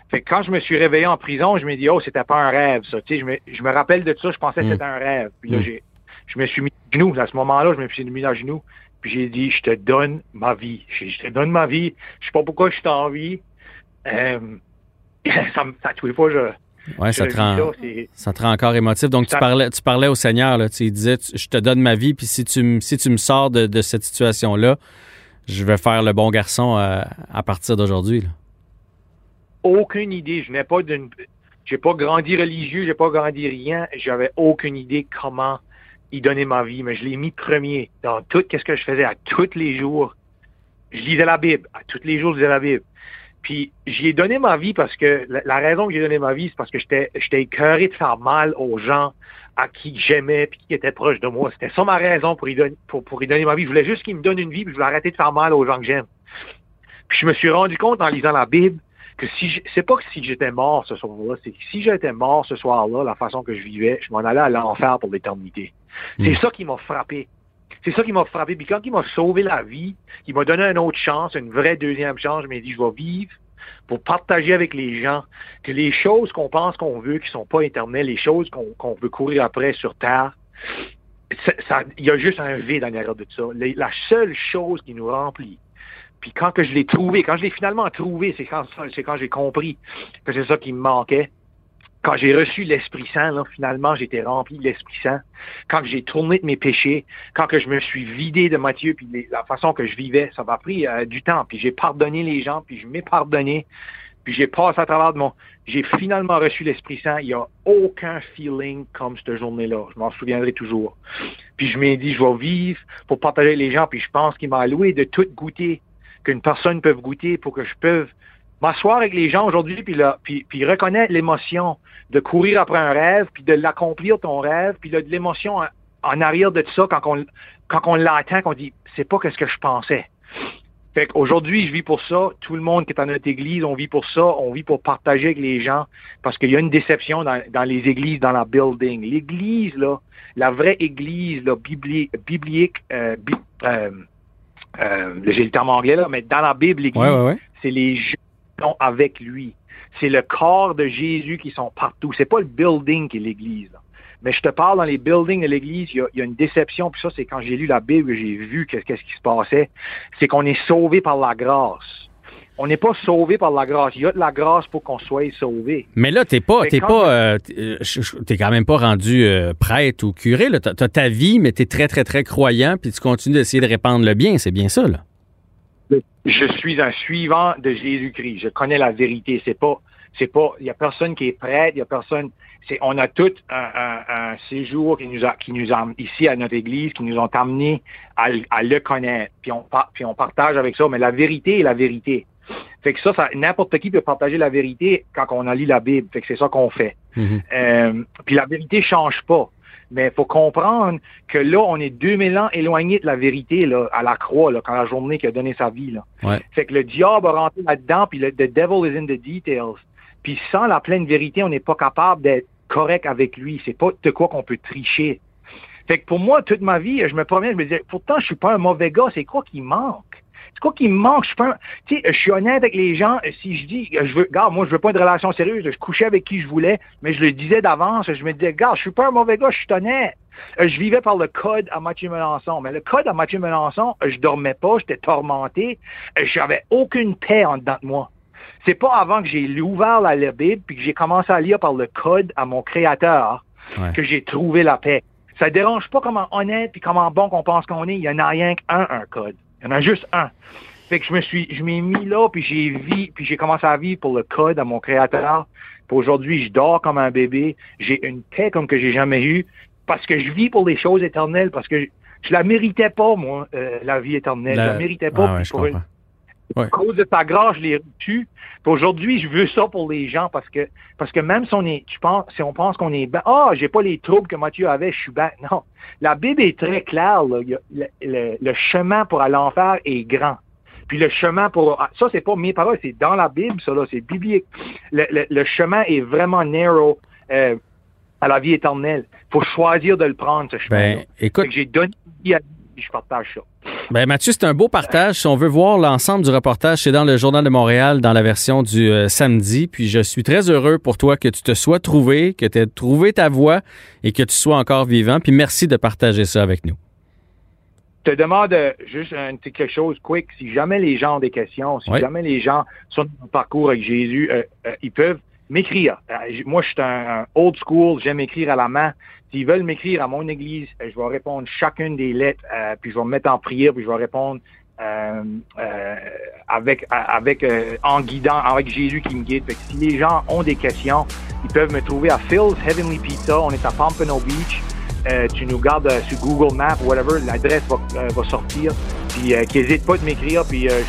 Fait que quand je me suis réveillé en prison, je me dis, oh, c'était pas un rêve, ça. Tu sais, je me, je me rappelle de ça, je pensais que Mm. c'était un rêve. Puis là, Mm. j'ai, je me suis mis à genoux. À ce moment-là, je me suis mis à genoux. Puis j'ai dit, je te donne ma vie. Je te donne ma vie. Je sais pas pourquoi je suis en vie. Euh, ça ça, tous les fois, je, Ouais, je ça vis te rend, ça, te rend encore émotif. Donc, tu parlais, tu parlais au Seigneur, là, tu sais, il disait, tu- je te donne ma vie, puis si tu, me- si tu me sors de, de cette situation-là, je vais faire le bon garçon euh, à partir d'aujourd'hui. aucune idée. Je n'ai pas d'une, j'ai pas grandi religieux, j'ai pas grandi rien. J'avais aucune idée comment y donner ma vie, mais je l'ai mis premier dans tout ce que je faisais à tous les jours? Je lisais la Bible. À tous les jours, je lisais la Bible. Puis j'y ai donné ma vie parce que la, la raison que j'ai donné ma vie, c'est parce que j'étais j'étais écœuré de faire mal aux gens à qui j'aimais puis qui étaient proches de moi. C'était ça ma raison pour y donner pour, pour y donner ma vie. Je voulais juste qu'ils me donnent une vie, puis je voulais arrêter de faire mal aux gens que j'aime. Puis je me suis rendu compte en lisant la Bible que si c'est pas que si j'étais mort ce soir-là, c'est que si j'étais mort ce soir-là, la façon que je vivais, je m'en allais à l'enfer pour l'éternité. C'est Mm. ça qui m'a frappé. C'est ça qui m'a frappé. Puis quand il m'a sauvé la vie, il m'a donné une autre chance, une vraie deuxième chance, je m'ai dit, je vais vivre pour partager avec les gens que les choses qu'on pense qu'on veut, qui sont pas éternelles, les choses qu'on veut courir après sur Terre, ça- ça- il y a juste un vide en arrière de ça. Les- la seule chose qui nous remplit, puis quand que je l'ai trouvé, quand je l'ai finalement trouvé, c'est quand, ça- c'est quand j'ai compris que c'est ça qui me manquait. Quand j'ai reçu l'Esprit Saint, là, finalement, j'étais rempli de l'Esprit Saint. Quand j'ai tourné de mes péchés, quand que je me suis vidé de Matthieu, puis la façon que je vivais, ça m'a pris euh, du temps. Puis j'ai pardonné les gens, puis je m'ai pardonné, puis j'ai passé à travers de mon... J'ai finalement reçu l'Esprit Saint. Il n'y a aucun feeling comme cette journée-là. Je m'en souviendrai toujours. Puis je m'ai dit, je vais vivre pour partager les gens, puis je pense qu'il m'a alloué de tout goûter qu'une personne peut goûter pour que je peux m'asseoir avec les gens aujourd'hui puis, là, puis, puis reconnaître l'émotion de courir après un rêve puis de l'accomplir ton rêve puis là, de l'émotion en, en arrière de ça quand on quand on l'entend qu'on dit c'est pas ce que je pensais. Fait qu'aujourd'hui, je vis pour ça. Tout le monde qui est dans notre église, on vit pour ça. On vit pour partager avec les gens parce qu'il y a une déception dans, dans les églises, dans la building. L'église, là, la vraie église là, bibli- biblique, euh, bi- euh, euh, j'ai le terme anglais là, mais dans la Bible, l'église, Ouais, ouais, ouais. c'est les gens qui sont avec lui. C'est le corps de Jésus qui sont partout. C'est pas le building qui est l'église. là. Mais je te parle dans les buildings de l'église, il y a, il y a une déception. Puis ça, c'est quand j'ai lu la Bible, j'ai vu qu'est-ce qu'est-ce qui se passait. C'est qu'on est sauvé par la grâce. On n'est pas sauvé par la grâce. Il y a de la grâce pour qu'on soit sauvé. Mais là, t'es pas, t'es quand- pas, euh, t'es euh, t'es quand même pas rendu euh, prêtre ou curé. Là. T'as, t'as ta vie, mais t'es très, très, très croyant, puis tu continues d'essayer de répandre le bien. C'est bien ça, là. Je suis un suivant de Jésus-Christ. Je connais la vérité. C'est pas, c'est pas, il y a personne qui est prêtre, il y a personne, c'est, on a tout un, un- un séjour qui nous a, qui nous a, ici à notre église, qui nous ont amenés à, le- à le connaître. Puis on, puis on partage avec ça. Mais la vérité est la vérité. Fait que ça, ça n'importe qui peut partager la vérité quand on a lu la Bible. Fait que c'est ça qu'on fait. Mhm. Euh, puis la vérité change pas. Mais il faut comprendre que là, on est 2000 ans éloigné de la vérité là, à la croix, là, quand la journée qui a donné sa vie. Là. Ouais. Fait que le diable a rentré là-dedans, puis le the devil is in the details. Puis sans la pleine vérité, on n'est pas capable d'être correct avec lui. C'est pas de quoi qu'on peut tricher. Fait que pour moi, toute ma vie, je me promets, je me disais, pourtant, je suis pas un mauvais gars, c'est quoi qui manque? C'est quoi qui me manque? Je suis je suis honnête avec les gens. Si je dis, je veux, gars, moi, je veux pas une relation sérieuse. Je couchais avec qui je voulais, mais je le disais d'avance. Je me disais, gars, je suis pas un mauvais gars, je suis honnête. Euh, Je vivais par le code à Mathieu Melançon. Mais le code à Mathieu Melançon, euh, je dormais pas, j'étais tourmenté. Euh, J'avais aucune paix en dedans de moi. C'est pas avant que j'ai ouvert la la Bible puis que j'ai commencé à lire par le code à mon créateur Ouais. que j'ai trouvé la paix. Ça dérange pas comment honnête puis comment bon qu'on pense qu'on est. Il y en a rien qu'un, un code. Il y en a juste un. Fait que je me suis, je m'ai mis là, puis j'ai vu, puis j'ai commencé à vivre pour le code à mon créateur. Puis aujourd'hui, je dors comme un bébé. J'ai une paix comme que j'ai jamais eu parce que je vis pour les choses éternelles, parce que je, je la méritais pas, moi, euh, la vie éternelle. La- Je la méritais pas. Ah ouais, puis je pour une- à cause de ta grâce, je l'ai reçu. Puis aujourd'hui, je veux ça pour les gens parce que parce que même si on est, tu penses, si on pense qu'on est ah, j'ai pas les troubles que Mathieu avait, je suis ben. Non, la Bible est très claire. là. Il le, le- le chemin pour aller en enfer est grand. Puis le chemin pour ah, ça, c'est pas mes paroles, c'est dans la Bible, ça là, c'est biblique. Le, chemin est vraiment narrow euh, à la vie éternelle. Faut choisir de le prendre ce chemin. Ben, écoute, j'ai donné à je partage ça. Ben Mathieu, c'est un beau partage. Si on veut voir l'ensemble du reportage, c'est dans le Journal de Montréal, dans la version du euh, samedi. Puis je suis très heureux pour toi que tu te sois trouvé, que tu aies trouvé ta voie et que tu sois encore vivant. Puis merci de partager ça avec nous. te demande euh, juste un petit quelque chose quick. Si jamais les gens ont des questions, si Oui. jamais les gens sont dans un parcours avec Jésus, euh, euh, ils peuvent m'écrire. Euh, moi, je suis un, un old school, j'aime écrire à la main. S'ils veulent m'écrire à mon église, euh, je vais répondre chacune des lettres, euh, puis je vais me mettre en prière, puis je vais répondre euh, euh, avec avec euh, en guidant, avec Jésus qui me guide. Fait que si les gens ont des questions, ils peuvent me trouver à Phil's Heavenly Pizza. On est à Pompano Beach. Euh, tu nous gardes euh, sur Google Maps, whatever, l'adresse va, euh, va sortir. Puis euh, qu'ils n'hésitent pas de m'écrire, puis euh,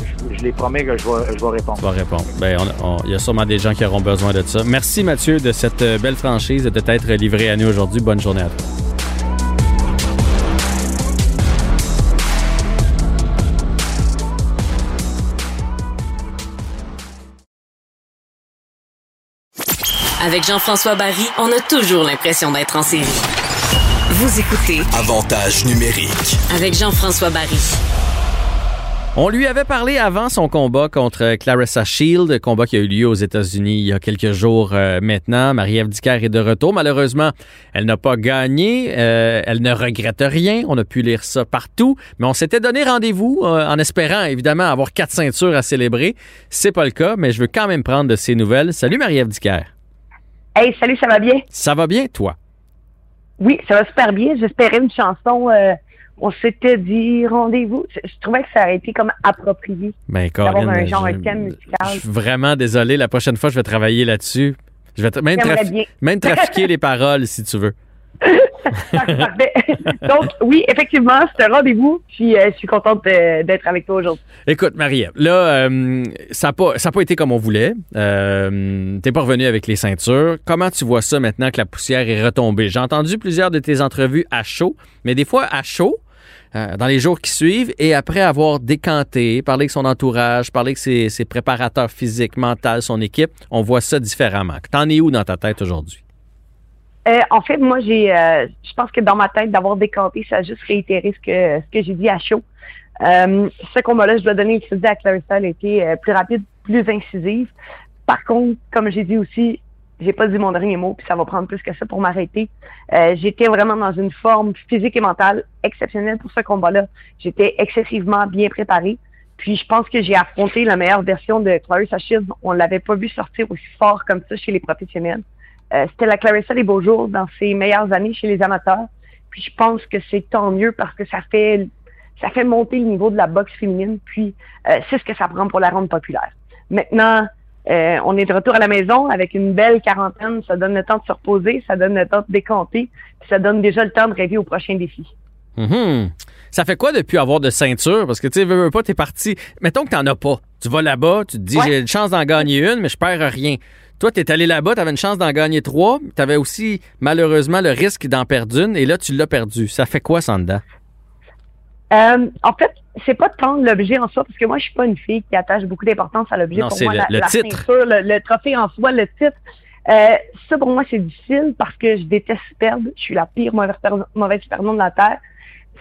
je, je- je les promets que je vais, je vais répondre. Répondre. Ben, on- on- il y a sûrement des gens qui auront besoin de ça. Merci Mathieu de cette belle franchise et de t'être livré à nous aujourd'hui. Bonne journée à toi. Avec Jean-François Barry, on a toujours l'impression d'être en série. Vous écoutez Avantage numérique. avec Jean-François Barry. On lui avait parlé avant son combat contre Clarissa Shield, combat qui a eu lieu aux États-Unis il y a quelques jours euh, maintenant. Marie-Ève Dicker est de retour. Malheureusement, elle n'a pas gagné. Euh, elle ne regrette rien. On a pu lire ça partout. Mais on s'était donné rendez-vous euh, en espérant évidemment avoir quatre ceintures à célébrer. C'est pas le cas, mais je veux quand même prendre de ses nouvelles. Salut Marie-Ève Dicker. Hey, salut, ça va bien? Ça va bien, toi? Oui, ça va super bien. J'espérais une chanson. euh, on s'était dit rendez-vous. Je, je trouvais que ça aurait été comme approprié. Ben, Corinne, un genre, je- un thème musical. Je suis vraiment désolé. La prochaine fois, je vais travailler là-dessus. Je vais même trafiquer les paroles si tu veux. Donc, oui, effectivement, c'est un rendez-vous. Puis, euh, je suis contente d'être avec toi aujourd'hui. Écoute, Marie-Ève, là, euh, ça n'a pas, été comme on voulait. Euh, T'es pas revenu avec les ceintures. Comment tu vois ça maintenant que la poussière est retombée? J'ai entendu plusieurs de tes entrevues à chaud, mais des fois à chaud, dans les jours qui suivent, et après avoir décanté, parlé avec son entourage, parlé avec ses, ses préparateurs physiques, mentaux, son équipe, on voit ça différemment. T'en es où dans ta tête aujourd'hui? Euh, en fait, moi, j'ai, euh, je pense que dans ma tête, d'avoir décanté, ça a juste réitéré ce que, ce que j'ai dit à chaud. Euh, ce combat-là, je dois donner une crédit à Clarissa, elle a été euh, plus rapide, plus incisive. Par contre, comme j'ai dit aussi, j'ai pas dit mon dernier mot, puis ça va prendre plus que ça pour m'arrêter. Euh, j'étais vraiment dans une forme physique et mentale exceptionnelle pour ce combat-là. J'étais excessivement bien préparée. Puis je pense que j'ai affronté la meilleure version de Clarissa Shields. On l'avait pas vu sortir aussi fort comme ça chez les professionnels. Euh, c'était la Clarissa des beaux jours dans ses meilleures années chez les amateurs. Puis je pense que c'est tant mieux parce que ça fait ça fait monter le niveau de la boxe féminine. Puis euh, c'est ce que ça prend pour la rendre populaire. Maintenant, euh, on est de retour à la maison avec une belle quarantaine. Ça donne le temps de se reposer, ça donne le temps de décompter, puis ça donne déjà le temps de rêver au prochain défi. Mhm. Ça fait quoi depuis avoir de ceinture? Parce que tu sais, veux, veux pas, t'es parti. Mettons que t'en as pas. Tu vas là-bas, tu te dis, Ouais. j'ai une chance d'en gagner une, mais je perds rien. Toi, t'es allé là-bas, t'avais une chance d'en gagner trois, t'avais aussi, malheureusement, le risque d'en perdre une, et là, tu l'as perdu. Ça fait quoi, dedans? Euh, en fait, c'est pas tant l'objet en soi, parce que moi, je suis pas une fille qui attache beaucoup d'importance à l'objet. Non, Pour c'est moi, le- la, le la titre. ceinture, le, le trophée en soi, le titre, euh, ça pour moi, c'est difficile parce que je déteste perdre. Je suis la pire mauvaise, mauvaise perdante de la Terre.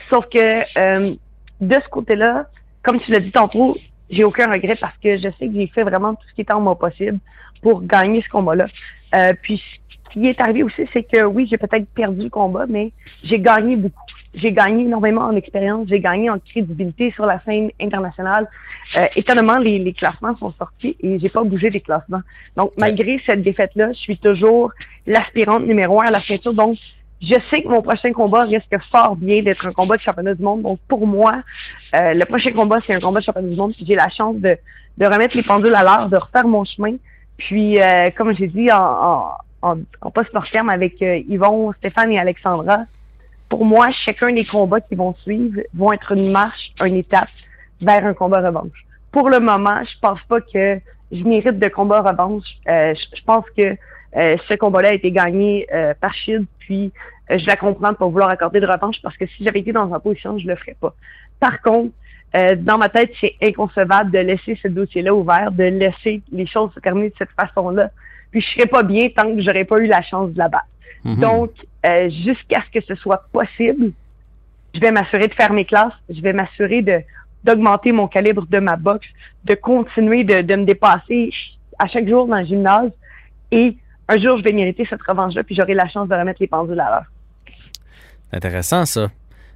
Sauf que euh, de ce côté-là, comme tu l'as dit tantôt, j'ai aucun regret parce que je sais que j'ai fait vraiment tout ce qui était en moi possible pour gagner ce combat-là. Euh, puis ce qui est arrivé aussi, c'est que oui, j'ai peut-être perdu le combat, mais j'ai gagné beaucoup. J'ai gagné énormément en expérience, j'ai gagné en crédibilité sur la scène internationale. Euh, étonnamment, les, les classements sont sortis et j'ai pas bougé des classements. Donc, malgré cette défaite-là, je suis toujours l'aspirante numéro un à la ceinture. Donc, je sais que mon prochain combat risque fort bien d'être un combat de championnat du monde. Donc, pour moi, euh, le prochain combat, c'est un combat de championnat du monde. J'ai la chance de, de remettre les pendules à l'heure, de refaire mon chemin. Puis, euh, comme j'ai dit en, en, en post-mortem avec euh, Yvon, Stéphane et Alexandra, pour moi, chacun des combats qui vont suivre vont être une marche, une étape vers un combat revanche. Pour le moment, je pense pas que je mérite de combat revanche. je, pense que ce combat-là a été gagné par Shield, puis euh, je la comprends pas vouloir accorder de revanche parce que si j'avais été dans une position, je le ferais pas. Par contre, euh, dans ma tête, c'est inconcevable de laisser ce dossier-là ouvert, de laisser les choses se terminer de cette façon-là. Puis je serais pas bien tant que j'aurais pas eu la chance de la battre. Mhm. Donc, euh, jusqu'à ce que ce soit possible, je vais m'assurer de faire mes classes, je vais m'assurer de d'augmenter mon calibre de ma boxe, de continuer de, de me dépasser à chaque jour dans le gymnase et un jour, je vais mériter cette revanche-là, puis j'aurai la chance de remettre les pendules à l'heure. Intéressant, ça.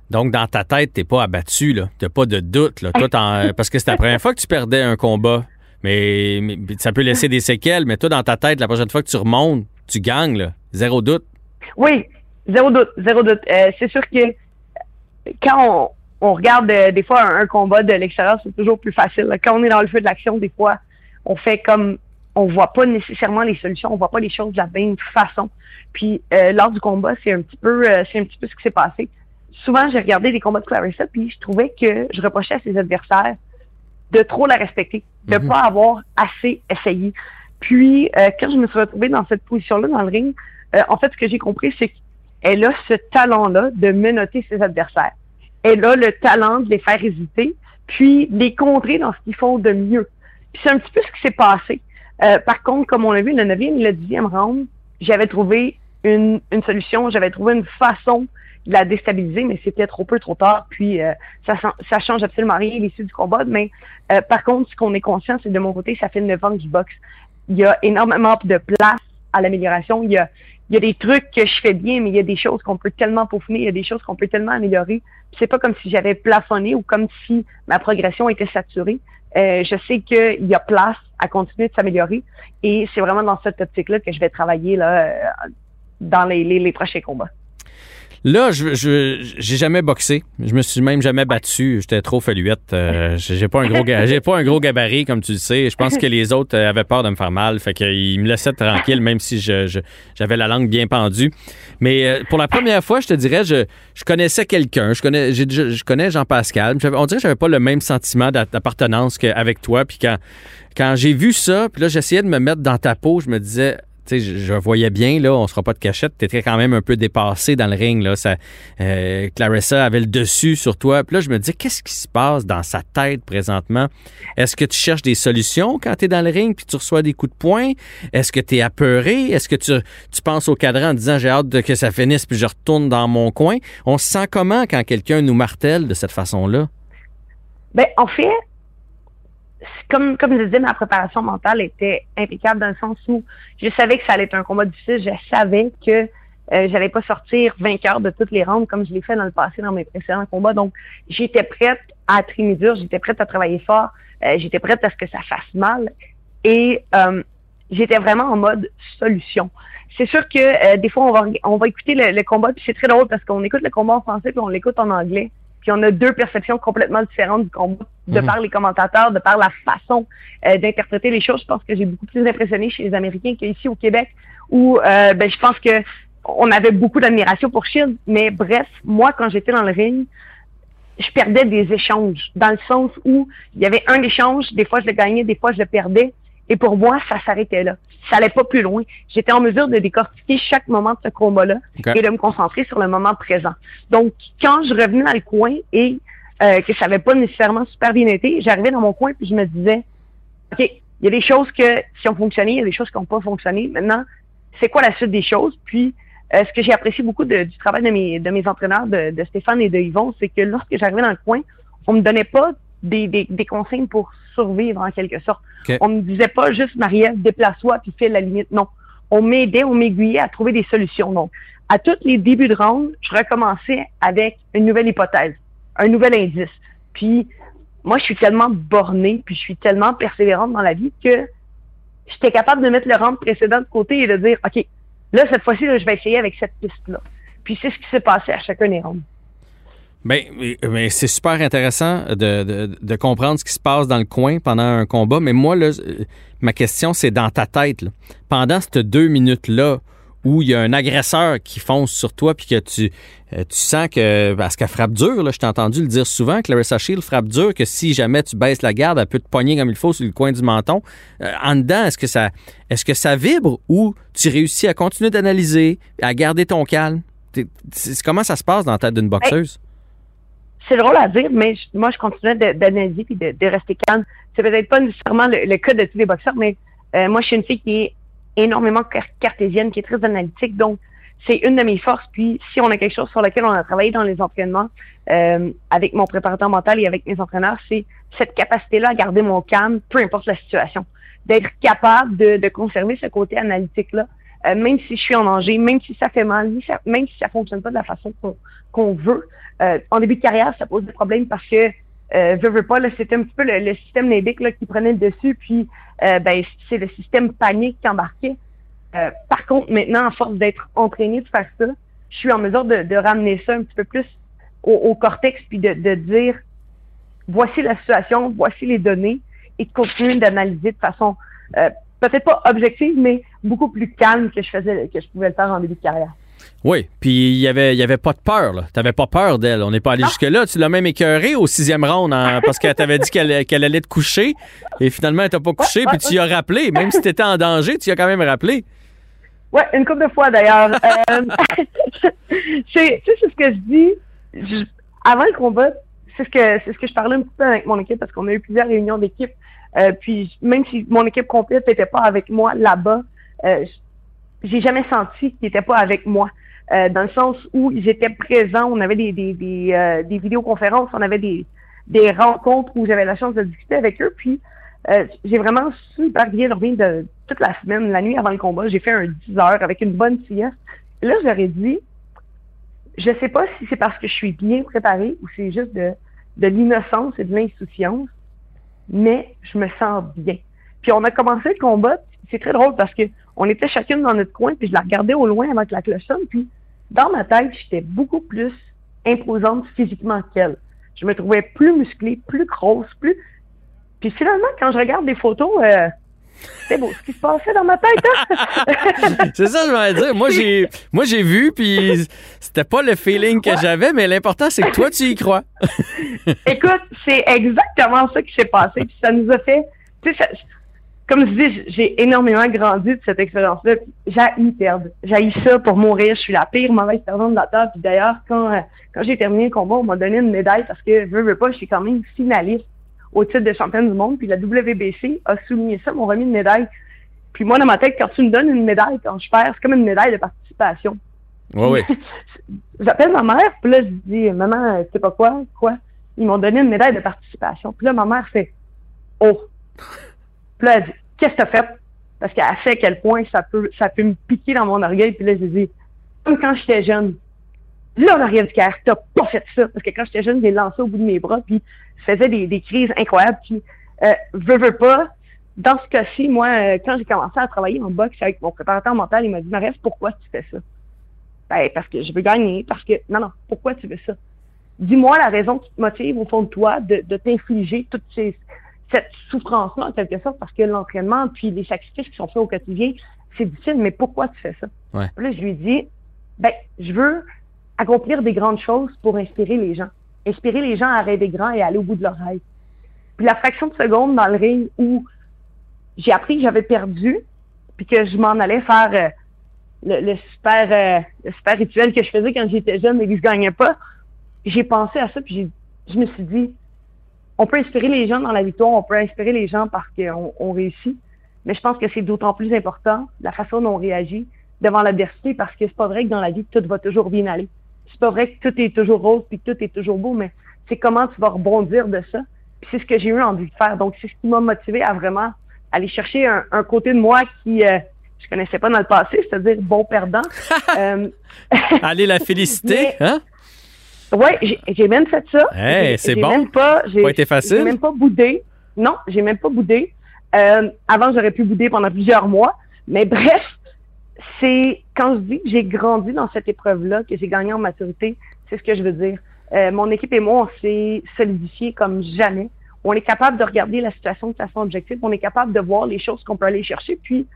Donc, dans ta tête, t'es pas abattu, là. T'as pas de doute, là. Toi, parce que c'est la première fois que tu perdais un combat. Mais, ça peut laisser des séquelles, mais toi, dans ta tête, la prochaine fois que tu remontes, tu gagnes, là. Zéro doute. Oui, zéro doute, zéro doute. Euh, c'est sûr que quand on, regarde euh, des fois un, combat de l'extérieur, c'est toujours plus facile. Quand on est dans le feu de l'action, des fois, on fait comme on voit pas nécessairement les solutions, on voit pas les choses de la même façon. Puis euh, lors du combat, c'est un petit peu, c'est un petit peu ce qui s'est passé. Souvent, j'ai regardé des combats de Clarissa, puis je trouvais que je reprochais à ses adversaires de trop la respecter, de ne mhm. pas avoir assez essayé. Puis euh, quand je me suis retrouvée dans cette position-là dans le ring, en fait, ce que j'ai compris, c'est qu'elle a ce talent-là de menotter ses adversaires. Elle a le talent de les faire hésiter, puis de les contrer dans ce qu'ils font de mieux. Puis c'est un petit peu ce qui s'est passé. Euh, par contre, comme on l'a vu, le 9e et le 10e round, j'avais trouvé une, une solution, j'avais trouvé une façon la déstabiliser, mais c'était trop peu, trop tard. Puis euh, ça, ça change absolument rien l'issue du combat. Mais euh, par contre, ce qu'on est conscient, c'est de mon côté, ça fait 9 ans que je boxe. Il y a énormément de place à l'amélioration. Il y a, il y a des trucs que je fais bien, mais il y a des choses qu'on peut tellement peaufiner, il y a des choses qu'on peut tellement améliorer. C'est pas comme si j'avais plafonné ou comme si ma progression était saturée. Euh, je sais qu'il y a place à continuer de s'améliorer et c'est vraiment dans cette optique-là que je vais travailler là, euh, dans les, les prochains combats. Là, je j'ai jamais boxé. Je me suis même jamais battu. J'étais trop faluette. Euh, j'ai pas un gros j'ai pas un gros gabarit comme tu le sais. Je pense que les autres euh, avaient peur de me faire mal, fait qu'ils me laissaient tranquille même si je, j'avais la langue bien pendue. Mais euh, pour la première fois, je te dirais je, connaissais quelqu'un, je connais je, connais Jean-Pascal. On dirait que j'avais pas le même sentiment d'appartenance qu'avec toi puis quand quand j'ai vu ça, puis là j'essayais de me mettre dans ta peau, je me disais je, voyais bien, là, on se fera pas de cachette, tu étais quand même un peu dépassé dans le ring. Là, ça, euh, Clarissa avait le dessus sur toi. Puis là, je me dis, qu'est-ce qui se passe dans sa tête présentement? Est-ce que tu cherches des solutions quand tu es dans le ring puis tu reçois des coups de poing? Est-ce que tu es apeuré? Est-ce que tu, tu penses au cadran en disant, j'ai hâte que ça finisse puis je retourne dans mon coin? On se sent comment quand quelqu'un nous martèle de cette façon-là? Ben, en fait, comme, comme je disais, ma préparation mentale était impeccable dans le sens où je savais que ça allait être un combat difficile. Je savais que euh, j'allais pas sortir vainqueur de toutes les rounds comme je l'ai fait dans le passé dans mes précédents combats. Donc, j'étais prête à trimer j'étais prête à travailler fort, euh, j'étais prête à ce que ça fasse mal. Et euh, j'étais vraiment en mode solution. C'est sûr que euh, des fois, on va, on va écouter le, le combat, puis c'est très drôle parce qu'on écoute le combat en français, puis on l'écoute en anglais puis on a deux perceptions complètement différentes du combat, de mhm. par les commentateurs, de par la façon euh, d'interpréter les choses. Je pense que j'ai beaucoup plus impressionné chez les Américains qu'ici au Québec, où euh, ben, je pense que on avait beaucoup d'admiration pour Shield. Mais bref, moi, quand j'étais dans le ring, je perdais des échanges, dans le sens où il y avait un échange, des fois je le gagnais, des fois je le perdais. Et pour moi, ça s'arrêtait là. Ça allait pas plus loin. J'étais en mesure de décortiquer chaque moment de ce combat-là et de me concentrer sur le moment présent. Donc, quand je revenais dans le coin et euh, que ça n'avait pas nécessairement super bien été, j'arrivais dans mon coin puis je me disais, OK, il y a des choses que qui ont fonctionné, il y a des choses qui n'ont pas fonctionné. Maintenant, c'est quoi la suite des choses? Puis, euh, ce que j'ai apprécié beaucoup du travail de mes, de mes entraîneurs, de, de Stéphane et de Yvon, c'est que lorsque j'arrivais dans le coin, on me donnait pas des, des, des consignes pour survivre en quelque sorte. On ne disait pas juste Marielle, déplace-toi puis fais la limite. Non. On m'aidait, on m'aiguillait à trouver des solutions. Donc, à tous les débuts de round, je recommençais avec une nouvelle hypothèse, un nouvel indice. Puis, moi, je suis tellement bornée, puis je suis tellement persévérante dans la vie que j'étais capable de mettre le round précédent de côté et de dire, OK, là, cette fois-ci, je vais essayer avec cette piste-là. Puis c'est ce qui s'est passé à chacun des rounds. Bien, mais c'est super intéressant de, de, de, comprendre ce qui se passe dans le coin pendant un combat. Mais moi, là, ma question, c'est dans ta tête. Là. Pendant ces deux minutes-là, où il y a un agresseur qui fonce sur toi puis que tu, euh, tu sens que parce qu'elle frappe dur, là, je t'ai entendu le dire souvent, que Larissa Shield frappe dur, que si jamais tu baisses la garde, elle peut te pogner comme il faut sur le coin du menton. Euh, en dedans, est-ce que ça est-ce que ça vibre ou tu réussis à continuer d'analyser, à garder ton calme? comment ça se passe dans la tête d'une boxeuse? C'est drôle à dire, mais moi, je continuais d'analyser et de, rester calme. C'est peut-être pas nécessairement le, cas de tous les boxeurs, mais euh, moi, je suis une fille qui est énormément cartésienne, qui est très analytique. Donc, c'est une de mes forces. Puis, si on a quelque chose sur lequel on a travaillé dans les entraînements euh, avec mon préparateur mental et avec mes entraîneurs, c'est cette capacité-là à garder mon calme, peu importe la situation. D'être capable de, conserver ce côté analytique-là, euh, même si je suis en danger, même si ça fait mal, même si ça fonctionne pas de la façon qu'on veut. Euh, en début de carrière, ça pose des problèmes parce que euh, veux, veux pas, c'était un petit peu le, système limbique là, qui prenait le dessus, puis euh, ben, c'est le système panique qui embarquait. Euh, par contre, maintenant, à force d'être entraîné de faire ça, je suis en mesure de, ramener ça un petit peu plus au, cortex, puis de, dire voici la situation, voici les données, et de continuer d'analyser de façon euh, peut-être pas objective, mais beaucoup plus calme que je faisais que je pouvais le faire en début de carrière. Oui, puis il y avait, y avait pas de peur. Tu n'avais pas peur d'elle. On n'est pas allé jusque-là. Tu l'as même écœuré au sixième round parce qu'elle t'avait dit qu'elle allait te coucher. Et finalement, elle t'a pas couché. puis tu y as rappelé. Même si tu étais en danger, tu y as quand même rappelé. Oui, une couple de fois d'ailleurs. euh, c'est ce que je dis. avant le combat, c'est ce que c'est ce que je parlais un petit peu avec mon équipe parce qu'on a eu plusieurs réunions d'équipe. Euh, puis même si mon équipe complète n'était pas avec moi là-bas, euh, j'ai jamais senti qu'ils n'étaient pas avec moi. Euh, dans le sens où ils étaient présents, on avait des, des, des, euh, des vidéoconférences, on avait des, des rencontres où j'avais la chance de discuter avec eux. Puis euh, j'ai vraiment super bien dormi de toute la semaine, la nuit avant le combat. J'ai fait un 10 heures avec une bonne sieste. là, j'aurais dit, je sais pas si c'est parce que je suis bien préparée ou c'est juste de, de l'innocence et de l'insouciance, mais je me sens bien. Puis on a commencé le combat, c'est très drôle parce que on était chacune dans notre coin, puis je la regardais au loin avec la cloche puis dans ma tête, j'étais beaucoup plus imposante physiquement qu'elle. Je me trouvais plus musclée, plus grosse, plus. Puis finalement, quand je regarde des photos, euh, c'est beau ce qui se passait dans ma tête. Hein? c'est ça, je vais dire. Moi, j'ai, moi, j'ai vu, puis c'était pas le feeling que j'avais, mais l'important, c'est que toi, tu y crois. Écoute, c'est exactement ça qui s'est passé. Puis ça nous a fait. Tu sais, comme je dis, j'ai énormément grandi de cette expérience-là. J'ai perdre. J'ai ça pour mourir. Je suis la pire mauvaise perdante de la table. Puis d'ailleurs, quand, euh, quand j'ai terminé le combat, on m'a donné une médaille parce que, veux, veux pas, je suis quand même finaliste au titre de championne du monde. Puis la WBC a souligné ça, m'ont remis une médaille. Puis moi, dans ma tête, quand tu me donnes une médaille quand je perds, c'est comme une médaille de participation. Oui, oui. J'appelle ma mère, puis là, je dis, maman, tu sais pas quoi? Quoi? Ils m'ont donné une médaille de participation. Puis là, ma mère fait, oh. Puis là, elle dit, qu'est-ce que t'as fait? Parce qu'elle sait à quel point ça peut, ça peut me piquer dans mon orgueil. Puis là, j'ai dit, comme quand j'étais jeune, là, du cœur, t'as pas fait ça. Parce que quand j'étais jeune, j'ai lancé au bout de mes bras, puis je faisais des, des crises incroyables. Puis, euh, veux, veux pas, dans ce cas-ci, moi, euh, quand j'ai commencé à travailler en boxe avec mon préparateur mental, il m'a dit, Marie, pourquoi tu fais ça? Ben, parce que je veux gagner, parce que, non, non, pourquoi tu veux ça? Dis-moi la raison qui te motive au fond de toi de, de t'infliger toutes ces, cette souffrance-là, en quelque sorte, parce que l'entraînement, puis les sacrifices qui sont faits au quotidien, c'est difficile, mais pourquoi tu fais ça? Là, je lui dis, ben, je veux accomplir des grandes choses pour inspirer les gens. Inspirer les gens à rêver grand et aller au bout de leur rêve. Puis la fraction de seconde dans le ring où j'ai appris que j'avais perdu, puis que je m'en allais faire euh, le, super euh, le super rituel que je faisais quand j'étais jeune et que je gagnais pas, j'ai pensé à ça, puis je me suis dit, on peut inspirer les gens dans la victoire, on peut inspirer les gens parce qu'on on réussit. Mais je pense que c'est d'autant plus important la façon dont on réagit devant l'adversité parce que c'est pas vrai que dans la vie tout va toujours bien aller. C'est pas vrai que tout est toujours rose puis que tout est toujours beau, mais c'est comment tu vas rebondir de ça. Puis c'est ce que j'ai eu envie de faire. Donc c'est ce qui m'a motivé à vraiment aller chercher un, côté de moi qui euh, je connaissais pas dans le passé, c'est-à-dire bon perdant. euh, Allez la féliciter, hein? Oui, j'ai même fait ça. c'est bon? Même pas, pas été facile? J'ai même pas boudé. Non, j'ai même pas boudé. Euh, avant, j'aurais pu bouder pendant plusieurs mois. Mais bref, c'est quand je dis que j'ai grandi dans cette épreuve-là, que j'ai gagné en maturité, c'est ce que je veux dire. Euh, mon équipe et moi, on s'est solidifiés comme jamais. On est capable de regarder la situation de façon objective. On est capable de voir les choses qu'on peut aller chercher. Puis,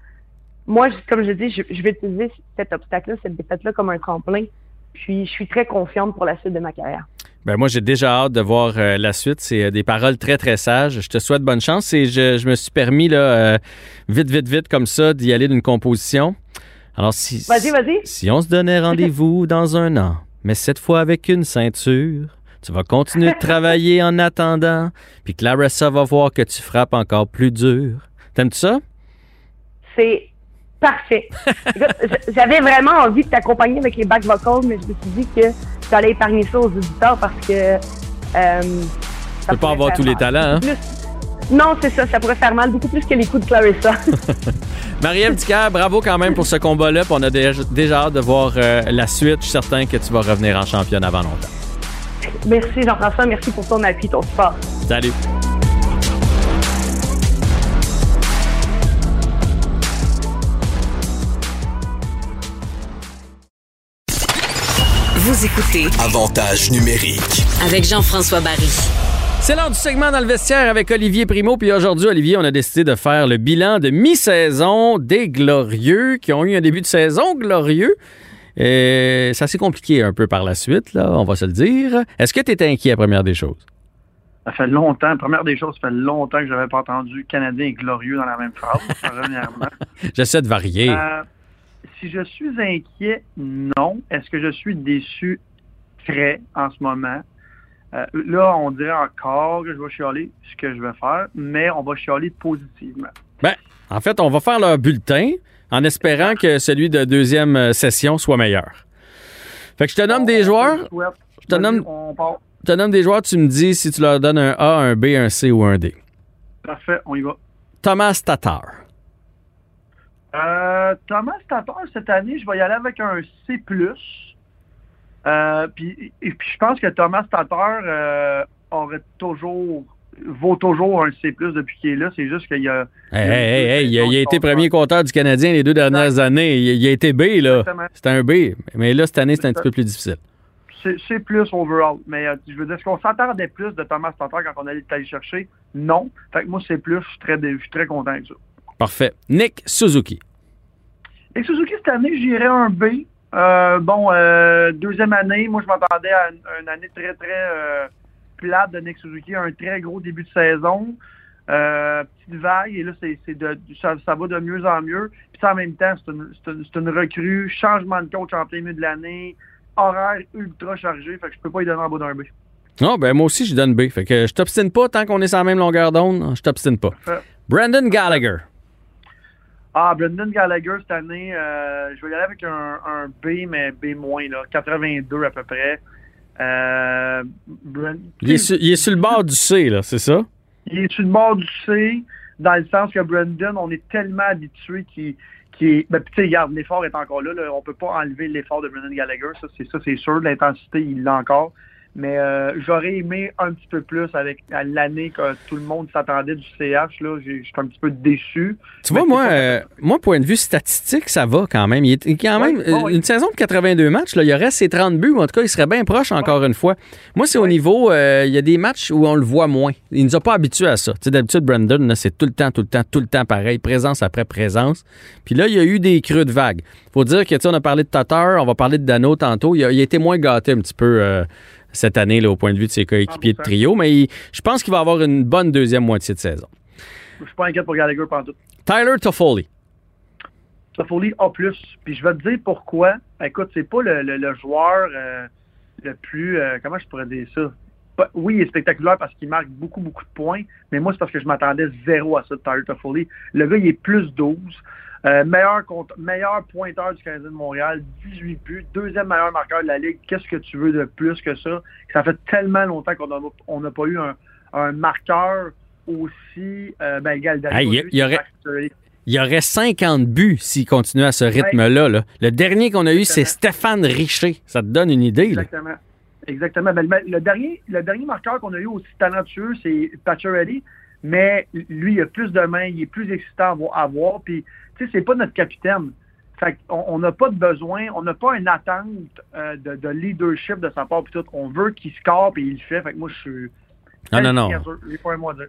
moi, comme je dis, je, je vais utiliser cet obstacle-là, cette défaite-là comme un tremplin. Puis, je suis très confiante pour la suite de ma carrière. Ben moi, j'ai déjà hâte de voir euh, la suite. C'est euh, des paroles très, très sages. Je te souhaite bonne chance et je, je me suis permis, là, euh, vite, vite, vite, comme ça, d'y aller d'une composition. Alors, si, Vas-y, vas-y. si on se donnait rendez-vous dans un an, mais cette fois avec une ceinture, tu vas continuer de travailler en attendant, puis Clarissa va voir que tu frappes encore plus dur. T'aimes-tu ça? C'est parfait. J'avais vraiment envie de t'accompagner avec les back vocals, mais je me suis dit que j'allais épargner ça aux auditeurs parce que. Euh, Tu peux pas avoir tous les talents, hein? Non, c'est ça. Ça pourrait faire mal beaucoup plus que les coups de Clarissa. Marie-Ève Dicker, bravo quand même pour ce combat-là. On a déjà, déjà hâte de voir euh, la suite. Je suis certain que tu vas revenir en championne avant longtemps. merci Jean-François. Merci pour ton appui, ton support. Salut. Vous écoutez Avantage numérique. avec Jean-François Barry. C'est l'heure du segment dans le vestiaire avec Olivier Primo. Puis aujourd'hui, Olivier, on a décidé de faire le bilan de mi-saison des Glorieux qui ont eu un début de saison glorieux. Et ça s'est compliqué un peu par la suite, là, on va se le dire. Est-ce que tu étais inquiet, première des choses? Ça fait longtemps. Première des choses, ça fait longtemps que je n'avais pas entendu Canadien et glorieux dans la même phrase, premièrement. J'essaie de varier. Euh, si je suis inquiet, non. Est-ce que je suis déçu? Très, en ce moment. Euh, là, on dirait encore que je vais chialer ce que je vais faire, mais on va chialer positivement. Ben, en fait, on va faire leur bulletin en espérant que celui de deuxième euh, session soit meilleur. Fait que je te nomme des joueurs. Je te nomme-. Je te nomme des joueurs, tu me dis si tu leur donnes un A, un B, un C ou un D. Parfait, on y va. Thomas Tatar. Euh, Thomas Tatar, cette année, je vais y aller avec un C+. Euh, puis, et puis je pense que Thomas Tatar euh, aurait toujours vaut toujours un C+, depuis qu'il est là. C'est juste qu'il y a... Hey, hey, hey, hey, il, a, il a été premier compteur du Canadien les deux dernières années. Il, il a été B, là. C'était un B. Mais là, cette année, c'est un petit peu plus difficile. C'est plus overall. Mais euh, je veux dire, est-ce qu'on s'attendait plus de Thomas Tatar quand on allait aller chercher? Non. Fait que moi, c'est plus. Je suis très, je suis très content avec ça. Parfait. Nick Suzuki. Et Suzuki, cette année, j'irais un B. Euh, bon, euh, deuxième année, moi, je m'attendais à une, une année très, très euh, plate de Nick Suzuki. Un très gros début de saison. Euh, petite vague. Et là, c'est, c'est de, ça, ça va de mieux en mieux. Puis ça, en même temps, c'est une, c'est une, c'est une recrue. Changement de coach en plein milieu de l'année. Horaire ultra chargé. Fait que je peux pas y donner en bas d'un B. Non, ben moi aussi, je donne B. Fait que je t'obstine pas tant qu'on est sur la même longueur d'onde. Je t'obstine pas. Parfait. Brandon Gallagher. Ah, Brendan Gallagher, cette année, euh, je vais y aller avec un, un B, mais B-, là, 82 à peu près. Euh, Il est, sur, il est sur le bord du C, là, c'est ça? il est sur le bord du C, dans le sens que Brendan, on est tellement habitué qu'il qui est. Ben, puis, tu sais, regarde, l'effort est encore là, là. On peut pas enlever l'effort de Brendan Gallagher. Ça, c'est ça, c'est sûr. L'intensité, il l'a encore. Mais euh, j'aurais aimé un petit peu plus avec l'année que tout le monde s'attendait du CH. Là, je suis un petit peu déçu. Tu vois, moi, euh, moi, point de vue statistique, ça va quand même. Il est quand même ouais, une saison de 82 matchs, là, il y aurait ses 30 buts, ou en tout cas, il serait bien proche encore une fois. Moi, c'est au niveau, euh, il y a des matchs où on le voit moins. Il nous a pas habitués à ça. Tu sais, d'habitude, Brandon, c'est tout le temps, tout le temps, tout le temps pareil, présence après présence. Puis là, il y a eu des creux de vague. Faut dire que, tu sais, on a parlé de Tatar, on va parler de Dano tantôt. Il a, il a été moins gâté un petit peu cette année, là, au point de vue de ses coéquipiers de 100%. trio, mais il- je pense qu'il va avoir une bonne deuxième moitié de saison. Je suis pas inquiet pour Gallagher tout. Tyler Toffoli. Toffoli A+. Puis je vais te dire pourquoi. Écoute, c'est pas le, le- le joueur euh, le plus... euh, comment je pourrais dire ça? Oui, il est spectaculaire parce qu'il marque beaucoup, beaucoup de points, mais moi, c'est parce que je m'attendais zéro à ça de Tyler Toffoli. Le gars, il est plus 12. Euh, meilleur, pointeur du Canadien de Montréal, 18 buts, deuxième meilleur marqueur de la Ligue. Qu'est-ce que tu veux de plus que ça? Ça fait tellement longtemps qu'on n'a pas eu un, un marqueur aussi... Euh, ben, égal Hey, il y aurait- aurait... Il y aurait 50 buts s'il continuait à ce rythme-là. là. Le dernier qu'on a eu, c'est Stéphane Richer. Ça te donne une idée. là. Exactement. Exactement. Ben, le, le dernier, le dernier marqueur qu'on a eu aussi talentueux, c'est Pacioretty, mais lui, il a plus de mains, il est plus excitant à vo- à voir. Puis, tu sais, c'est pas notre capitaine. Fait qu'on on n'a pas de besoin, on n'a pas une attente euh, de, de leadership de sa part. Puis tout. On veut qu'il score et il le fait. Fait que moi, je suis. Non, non, non.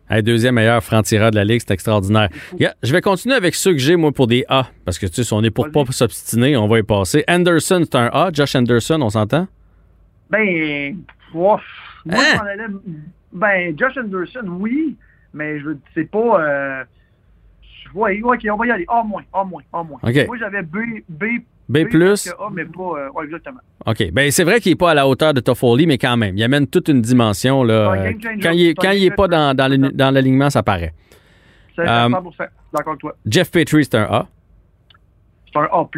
Hey, deuxième meilleur franc-tireur de la Ligue, c'est extraordinaire. Yeah, je vais continuer avec ceux que j'ai, moi, pour des A. Parce que, tu sais, si on est pour pas s'obstiner, on va y passer. Anderson, c'est un A. Josh Anderson, on s'entend? Ben, ouf. moi, Hein? je m'en allais. Ben, Josh Anderson, oui, mais je veux c'est pas. Euh, ouais, ok, on va y aller. A moins, A moins, A moins. Ok. Moi, j'avais B, B, B+. plus? que A, mais pas. euh, ouais, exactement. OK. Ben, c'est vrai qu'il n'est pas à la hauteur de Toffoli, mais quand même, il amène toute une dimension. Là, Euh, quand il est, C'est un quand il game est pas dans, dans l'ali- dans l'alignement, ça paraît. C'est Euh, 100%. D'accord avec toi. Jeff Petrie, c'est un A. C'est un A+.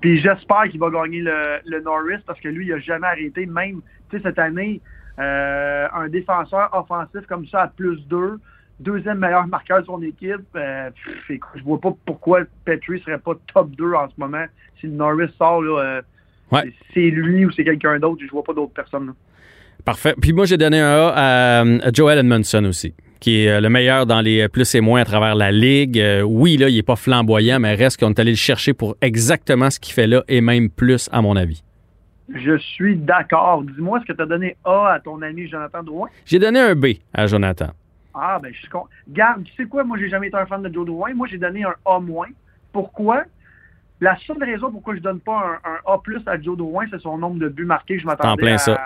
Puis j'espère qu'il va gagner le, le Norris parce que lui, il a jamais arrêté. Même, tu sais, cette année, euh, un défenseur offensif comme ça à plus 2, deuxième meilleur marqueur de son équipe. Euh, pff, écoute, je vois pas pourquoi Petrie serait pas top 2 en ce moment. Si le Norris sort, là, euh, Ouais. c'est lui ou c'est quelqu'un d'autre, je vois pas d'autres personnes. là. Parfait. Puis moi, j'ai donné un A à, à Joel Edmondson aussi, qui est euh, le meilleur dans les plus et moins à travers la Ligue. Euh, oui, là, il n'est pas flamboyant, mais reste qu'on est allé le chercher pour exactement ce qu'il fait là et même plus, à mon avis. Je suis d'accord. Dis-moi, est-ce que tu as donné A à ton ami Jonathan Drouin? J'ai donné un B à Jonathan. Ah, ben, je suis con. Garde, tu sais quoi? Moi, j'ai jamais été un fan de Joe Drouin. Moi, j'ai donné un A-. Pourquoi? La seule raison pourquoi je donne pas un, un A à Joe Drouin, c'est son nombre de buts marqués. Je m'attendais En plein à, ça.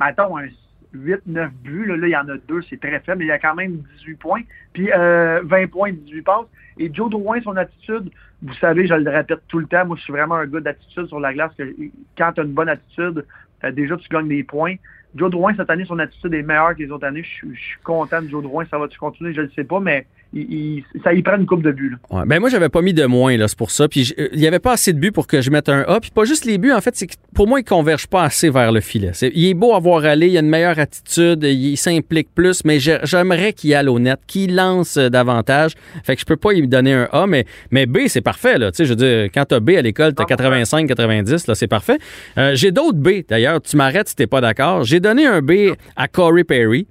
mettons, un 8-9 buts. Là, là, il y en a deux, c'est très faible, mais il y a quand même 18 points. Puis euh, 20 points, 18 passes. Et Joe Drouin, son attitude, vous savez, je le répète tout le temps, moi, je suis vraiment un gars d'attitude sur la glace. Que, quand tu as une bonne attitude, euh, déjà, tu gagnes des points. Joe Drouin, cette année, son attitude est meilleure que les autres années. Je, suis- content de Joe Drouin. Ça va-tu continuer? Je ne sais pas, mais il, il- ça y prend une coupe de buts. Ouais. Ben moi, j'avais pas mis de moins, là, c'est pour ça. Puis euh, il y avait pas assez de buts pour que je mette un A. Puis pas juste les buts, en fait, c'est que pour moi, il converge pas assez vers le filet. Il est beau à voir aller, il a une meilleure attitude, il s'implique plus, mais j'ai- j'aimerais qu'il aille au net, qu'il lance euh, davantage. Fait que je peux pas lui donner un A, mais, mais B, c'est parfait, là. Tu sais, je veux dire, quand t'as B à l'école, t'as 85, 90, là, c'est parfait. Euh, j'ai d'autres B, d'ailleurs. Tu m'arrêtes si t'es pas d'accord. J'ai donné un B à Corey Perry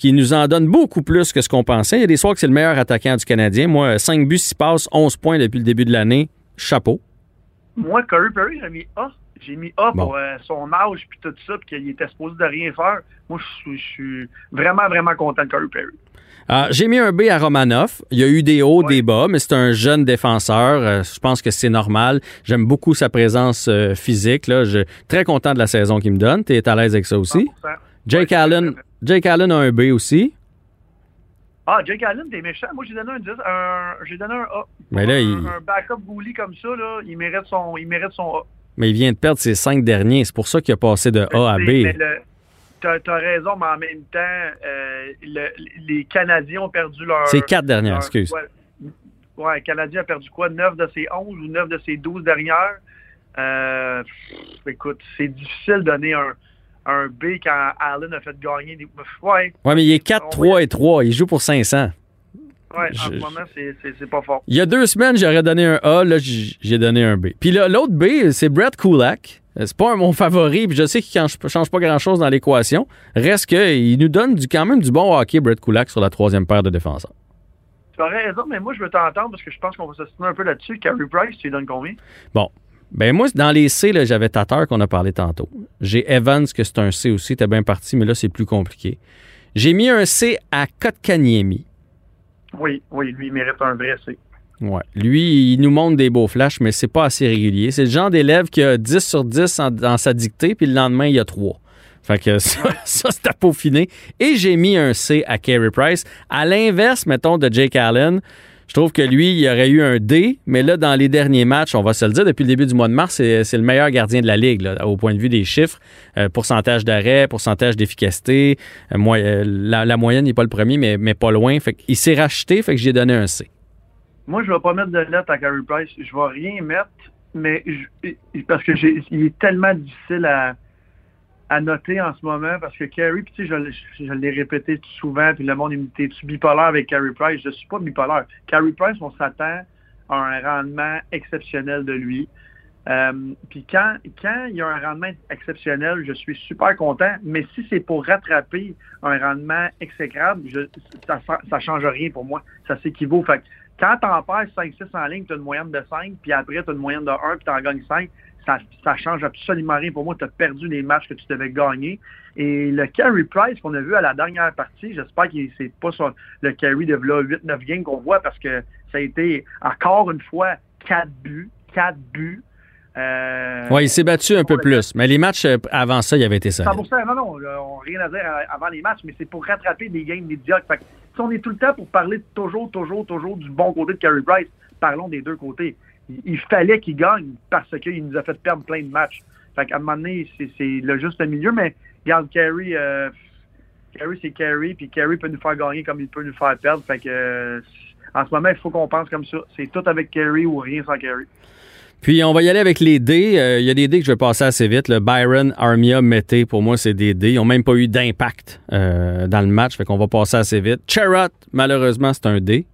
qui nous en donne beaucoup plus que ce qu'on pensait. Il y a des soirs que c'est le meilleur attaquant du Canadien. Moi, 5 buts, 6 passes, 11 points depuis le début de l'année. Chapeau. Moi, Curry Perry, j'ai mis A. J'ai mis A Bon. pour euh, son âge puis tout ça, puis qu'il était supposé de rien faire. Moi, je suis- vraiment, vraiment content de Curry Perry. Euh, J'ai mis un B à Romanov. Il y a eu des hauts, Ouais. des bas, mais c'est un jeune défenseur. Euh, je pense que c'est normal. J'aime beaucoup sa présence euh, physique. Là. Je suis très content de la saison qu'il me donne. Tu es à l'aise avec ça aussi? 100%. Jake Ouais, Allen. Jake Allen a un B aussi. Ah, Jake Allen, t'es méchant. Moi, j'ai donné un 10, un, j'ai donné un A. Mais là, un, il- un backup goalie comme ça, là, il mérite son, il mérite son A. Mais il vient de perdre ses cinq derniers. C'est pour ça qu'il a passé de A à B. sais, mais le- T'as as raison, mais en même temps, euh, le- les Canadiens ont perdu leur. C'est quatre dernières, leur- excuse. Ouais, ouais, le Canadien a perdu quoi? 9 de ses 11 ou 9 de ses 12 dernières? Euh, pff, écoute, c'est difficile de donner un, un B quand Allen a fait gagner des. Ouais, Ouais, mais il est 4, 3 et 3. Il joue pour 500. ouais en Je- ce moment, c'est- pas fort. Il y a deux semaines, j'aurais donné un A. Là, j'ai donné un B. Puis là, l'autre B, c'est Brett Kulak. Euh, C'est pas un- mon favori. Puis je sais qu'il ne change pas grand-chose dans l'équation. Reste qu'il nous donne du, quand même du bon hockey, Brett Kulak, sur la troisième paire de défenseurs. Tu as raison, mais moi, je veux t'entendre parce que je pense qu'on va s'assister un peu là-dessus. Carey Price, tu lui donnes combien? Bon. Ben moi, dans les C, j'avais Tatar qu'on a parlé tantôt. J'ai Evans, que c'est un C aussi. T'es bien parti, mais là, c'est plus compliqué. J'ai mis un C à Kotkaniemi. Oui, oui, lui, il mérite un vrai C. Ouais. Lui, il nous montre des beaux flashs, mais c'est pas assez régulier. C'est le genre d'élève qui a 10 sur 10 en- dans sa dictée, puis le lendemain, il y a 3. Fait que ça, ça c'est à peaufiner. Et j'ai mis un C à Carey Price. À l'inverse, mettons, de Jake Allen, je trouve que lui, il aurait eu un D, mais là, dans les derniers matchs, on va se le dire, depuis le début du mois de mars, c'est le meilleur gardien de la Ligue, au point de vue des chiffres. Euh, pourcentage d'arrêt, pourcentage d'efficacité. Euh, moi, euh, la, la moyenne n'est pas le premier, mais, mais pas loin. Fait qu'il s'est racheté, fait que j'ai donné un C. Moi, je vais pas mettre de lettres à Carey Price. Je vais rien mettre, mais parce que il est tellement difficile à, à noter en ce moment parce que Carey, puis tu sais, je, l'ai- répété souvent, puis le monde, me T'es-tu bipolaire avec Carey Price? Je suis pas bipolaire. Carey Price, on s'attend à un rendement exceptionnel de lui. Euh, puis quand, quand il y a un rendement exceptionnel, je suis super content, mais si c'est pour rattraper un rendement exécrable, ça ne change rien pour moi. Ça s'équivaut. Fait Quand t'en perds 5-6 en ligne, tu as une moyenne de 5, puis après, tu as une moyenne de 1, puis tu en gagnes 5, ça, ça change absolument rien. Pour moi, tu as perdu les matchs que tu devais gagner. Et le carry price qu'on a vu à la dernière partie, j'espère que c'est pas sur le carry de 8-9 games qu'on voit parce que ça a été encore une fois 4 buts, 4 buts. Euh, oui, il s'est battu un peu plus. Mais les matchs euh, avant ça, il avait été ça. non, non, on n'a rien à dire avant les matchs, mais c'est pour rattraper des games médiocres. Fait si on est tout le temps pour parler toujours, toujours, toujours du bon côté de Carey Price, parlons des deux côtés. Il, fallait qu'il gagne parce qu'il nous a fait perdre plein de matchs. Fait qu'à un moment donné, c'est le juste milieu, mais regarde, Carey, euh, Carey c'est Carey, puis Carey peut nous faire gagner comme il peut nous faire perdre. Fait que en ce moment, il faut qu'on pense comme ça. C'est tout avec Carey ou rien sans Carey. Puis on va y aller avec les dés. Euh, il y a des dés que je vais passer assez vite. Le Byron, Armia, Mété, pour moi, c'est des dés. Ils n'ont même pas eu d'impact euh, dans le match, fait qu'on va passer assez vite. Charrot, malheureusement, c'est un dé.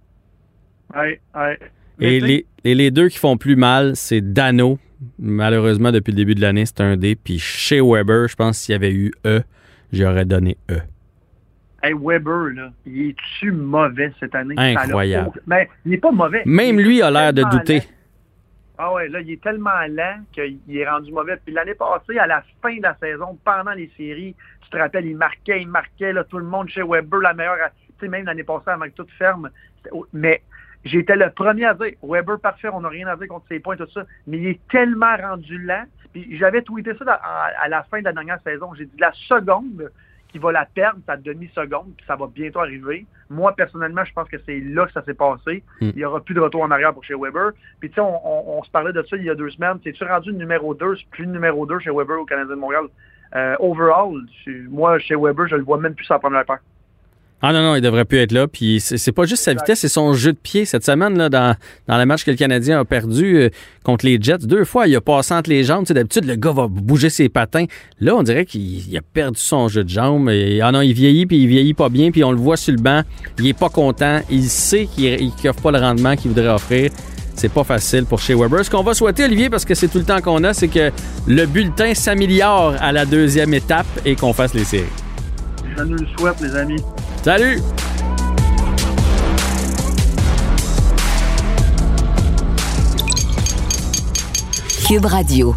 Oui, oui. Et les, et les, deux qui font plus mal, c'est Dano. Malheureusement, depuis le début de l'année, c'est un D. Puis chez Weber, je pense s'il y avait eu E, j'aurais donné E. Hey, Weber, là, il est-tu mauvais cette année? Incroyable. Mais il n'est pas mauvais. Même lui a l'air de douter. Ah ouais, là, il est tellement lent qu'il est rendu mauvais. Puis l'année passée, à la fin de la saison, pendant les séries, tu te rappelles, il marquait, il marquait, là, tout le monde chez Weber, la meilleure, tu sais, même l'année passée, avant que tout ferme. Mais j'étais le premier à dire, Weber parfait, on n'a rien à dire contre ses points, tout ça. Mais il est tellement rendu lent. Puis j'avais tweeté ça à la fin de la dernière saison. J'ai dit, la seconde qui va la perdre sa demi-seconde, puis ça va bientôt arriver. Moi, personnellement, je pense que c'est là que ça s'est passé. Hmm. Il n'y aura plus de retour en arrière pour chez Weber. Puis, tu sais, on, se parlait de ça il y a deux semaines. C'est-tu rendu numéro 2, plus numéro 2 chez Weber au Canadien de Montréal? Euh, overall, moi, chez Weber, je le vois même plus sa première paire. Ah non, non, il devrait plus être là. Puis c'est pas juste sa vitesse, c'est son jeu de pied. Cette semaine, là, dans, dans le match que le Canadien a perdu euh, contre les Jets, deux fois, il a passé entre les jambes. D'habitude, le gars va bouger ses patins. Là, on dirait qu'il a perdu son jeu de jambes. Et, ah non, il vieillit, puis il vieillit pas bien, puis on le voit sur le banc. Il est pas content. Il sait qu'il n'offre pas le rendement qu'il voudrait offrir. C'est pas facile pour chez Weber. Ce qu'on va souhaiter, Olivier, parce que c'est tout le temps qu'on a, c'est que le bulletin s'améliore à la deuxième étape et qu'on fasse les séries. Je nous le souhaite, les amis. Salut! Cube Radio.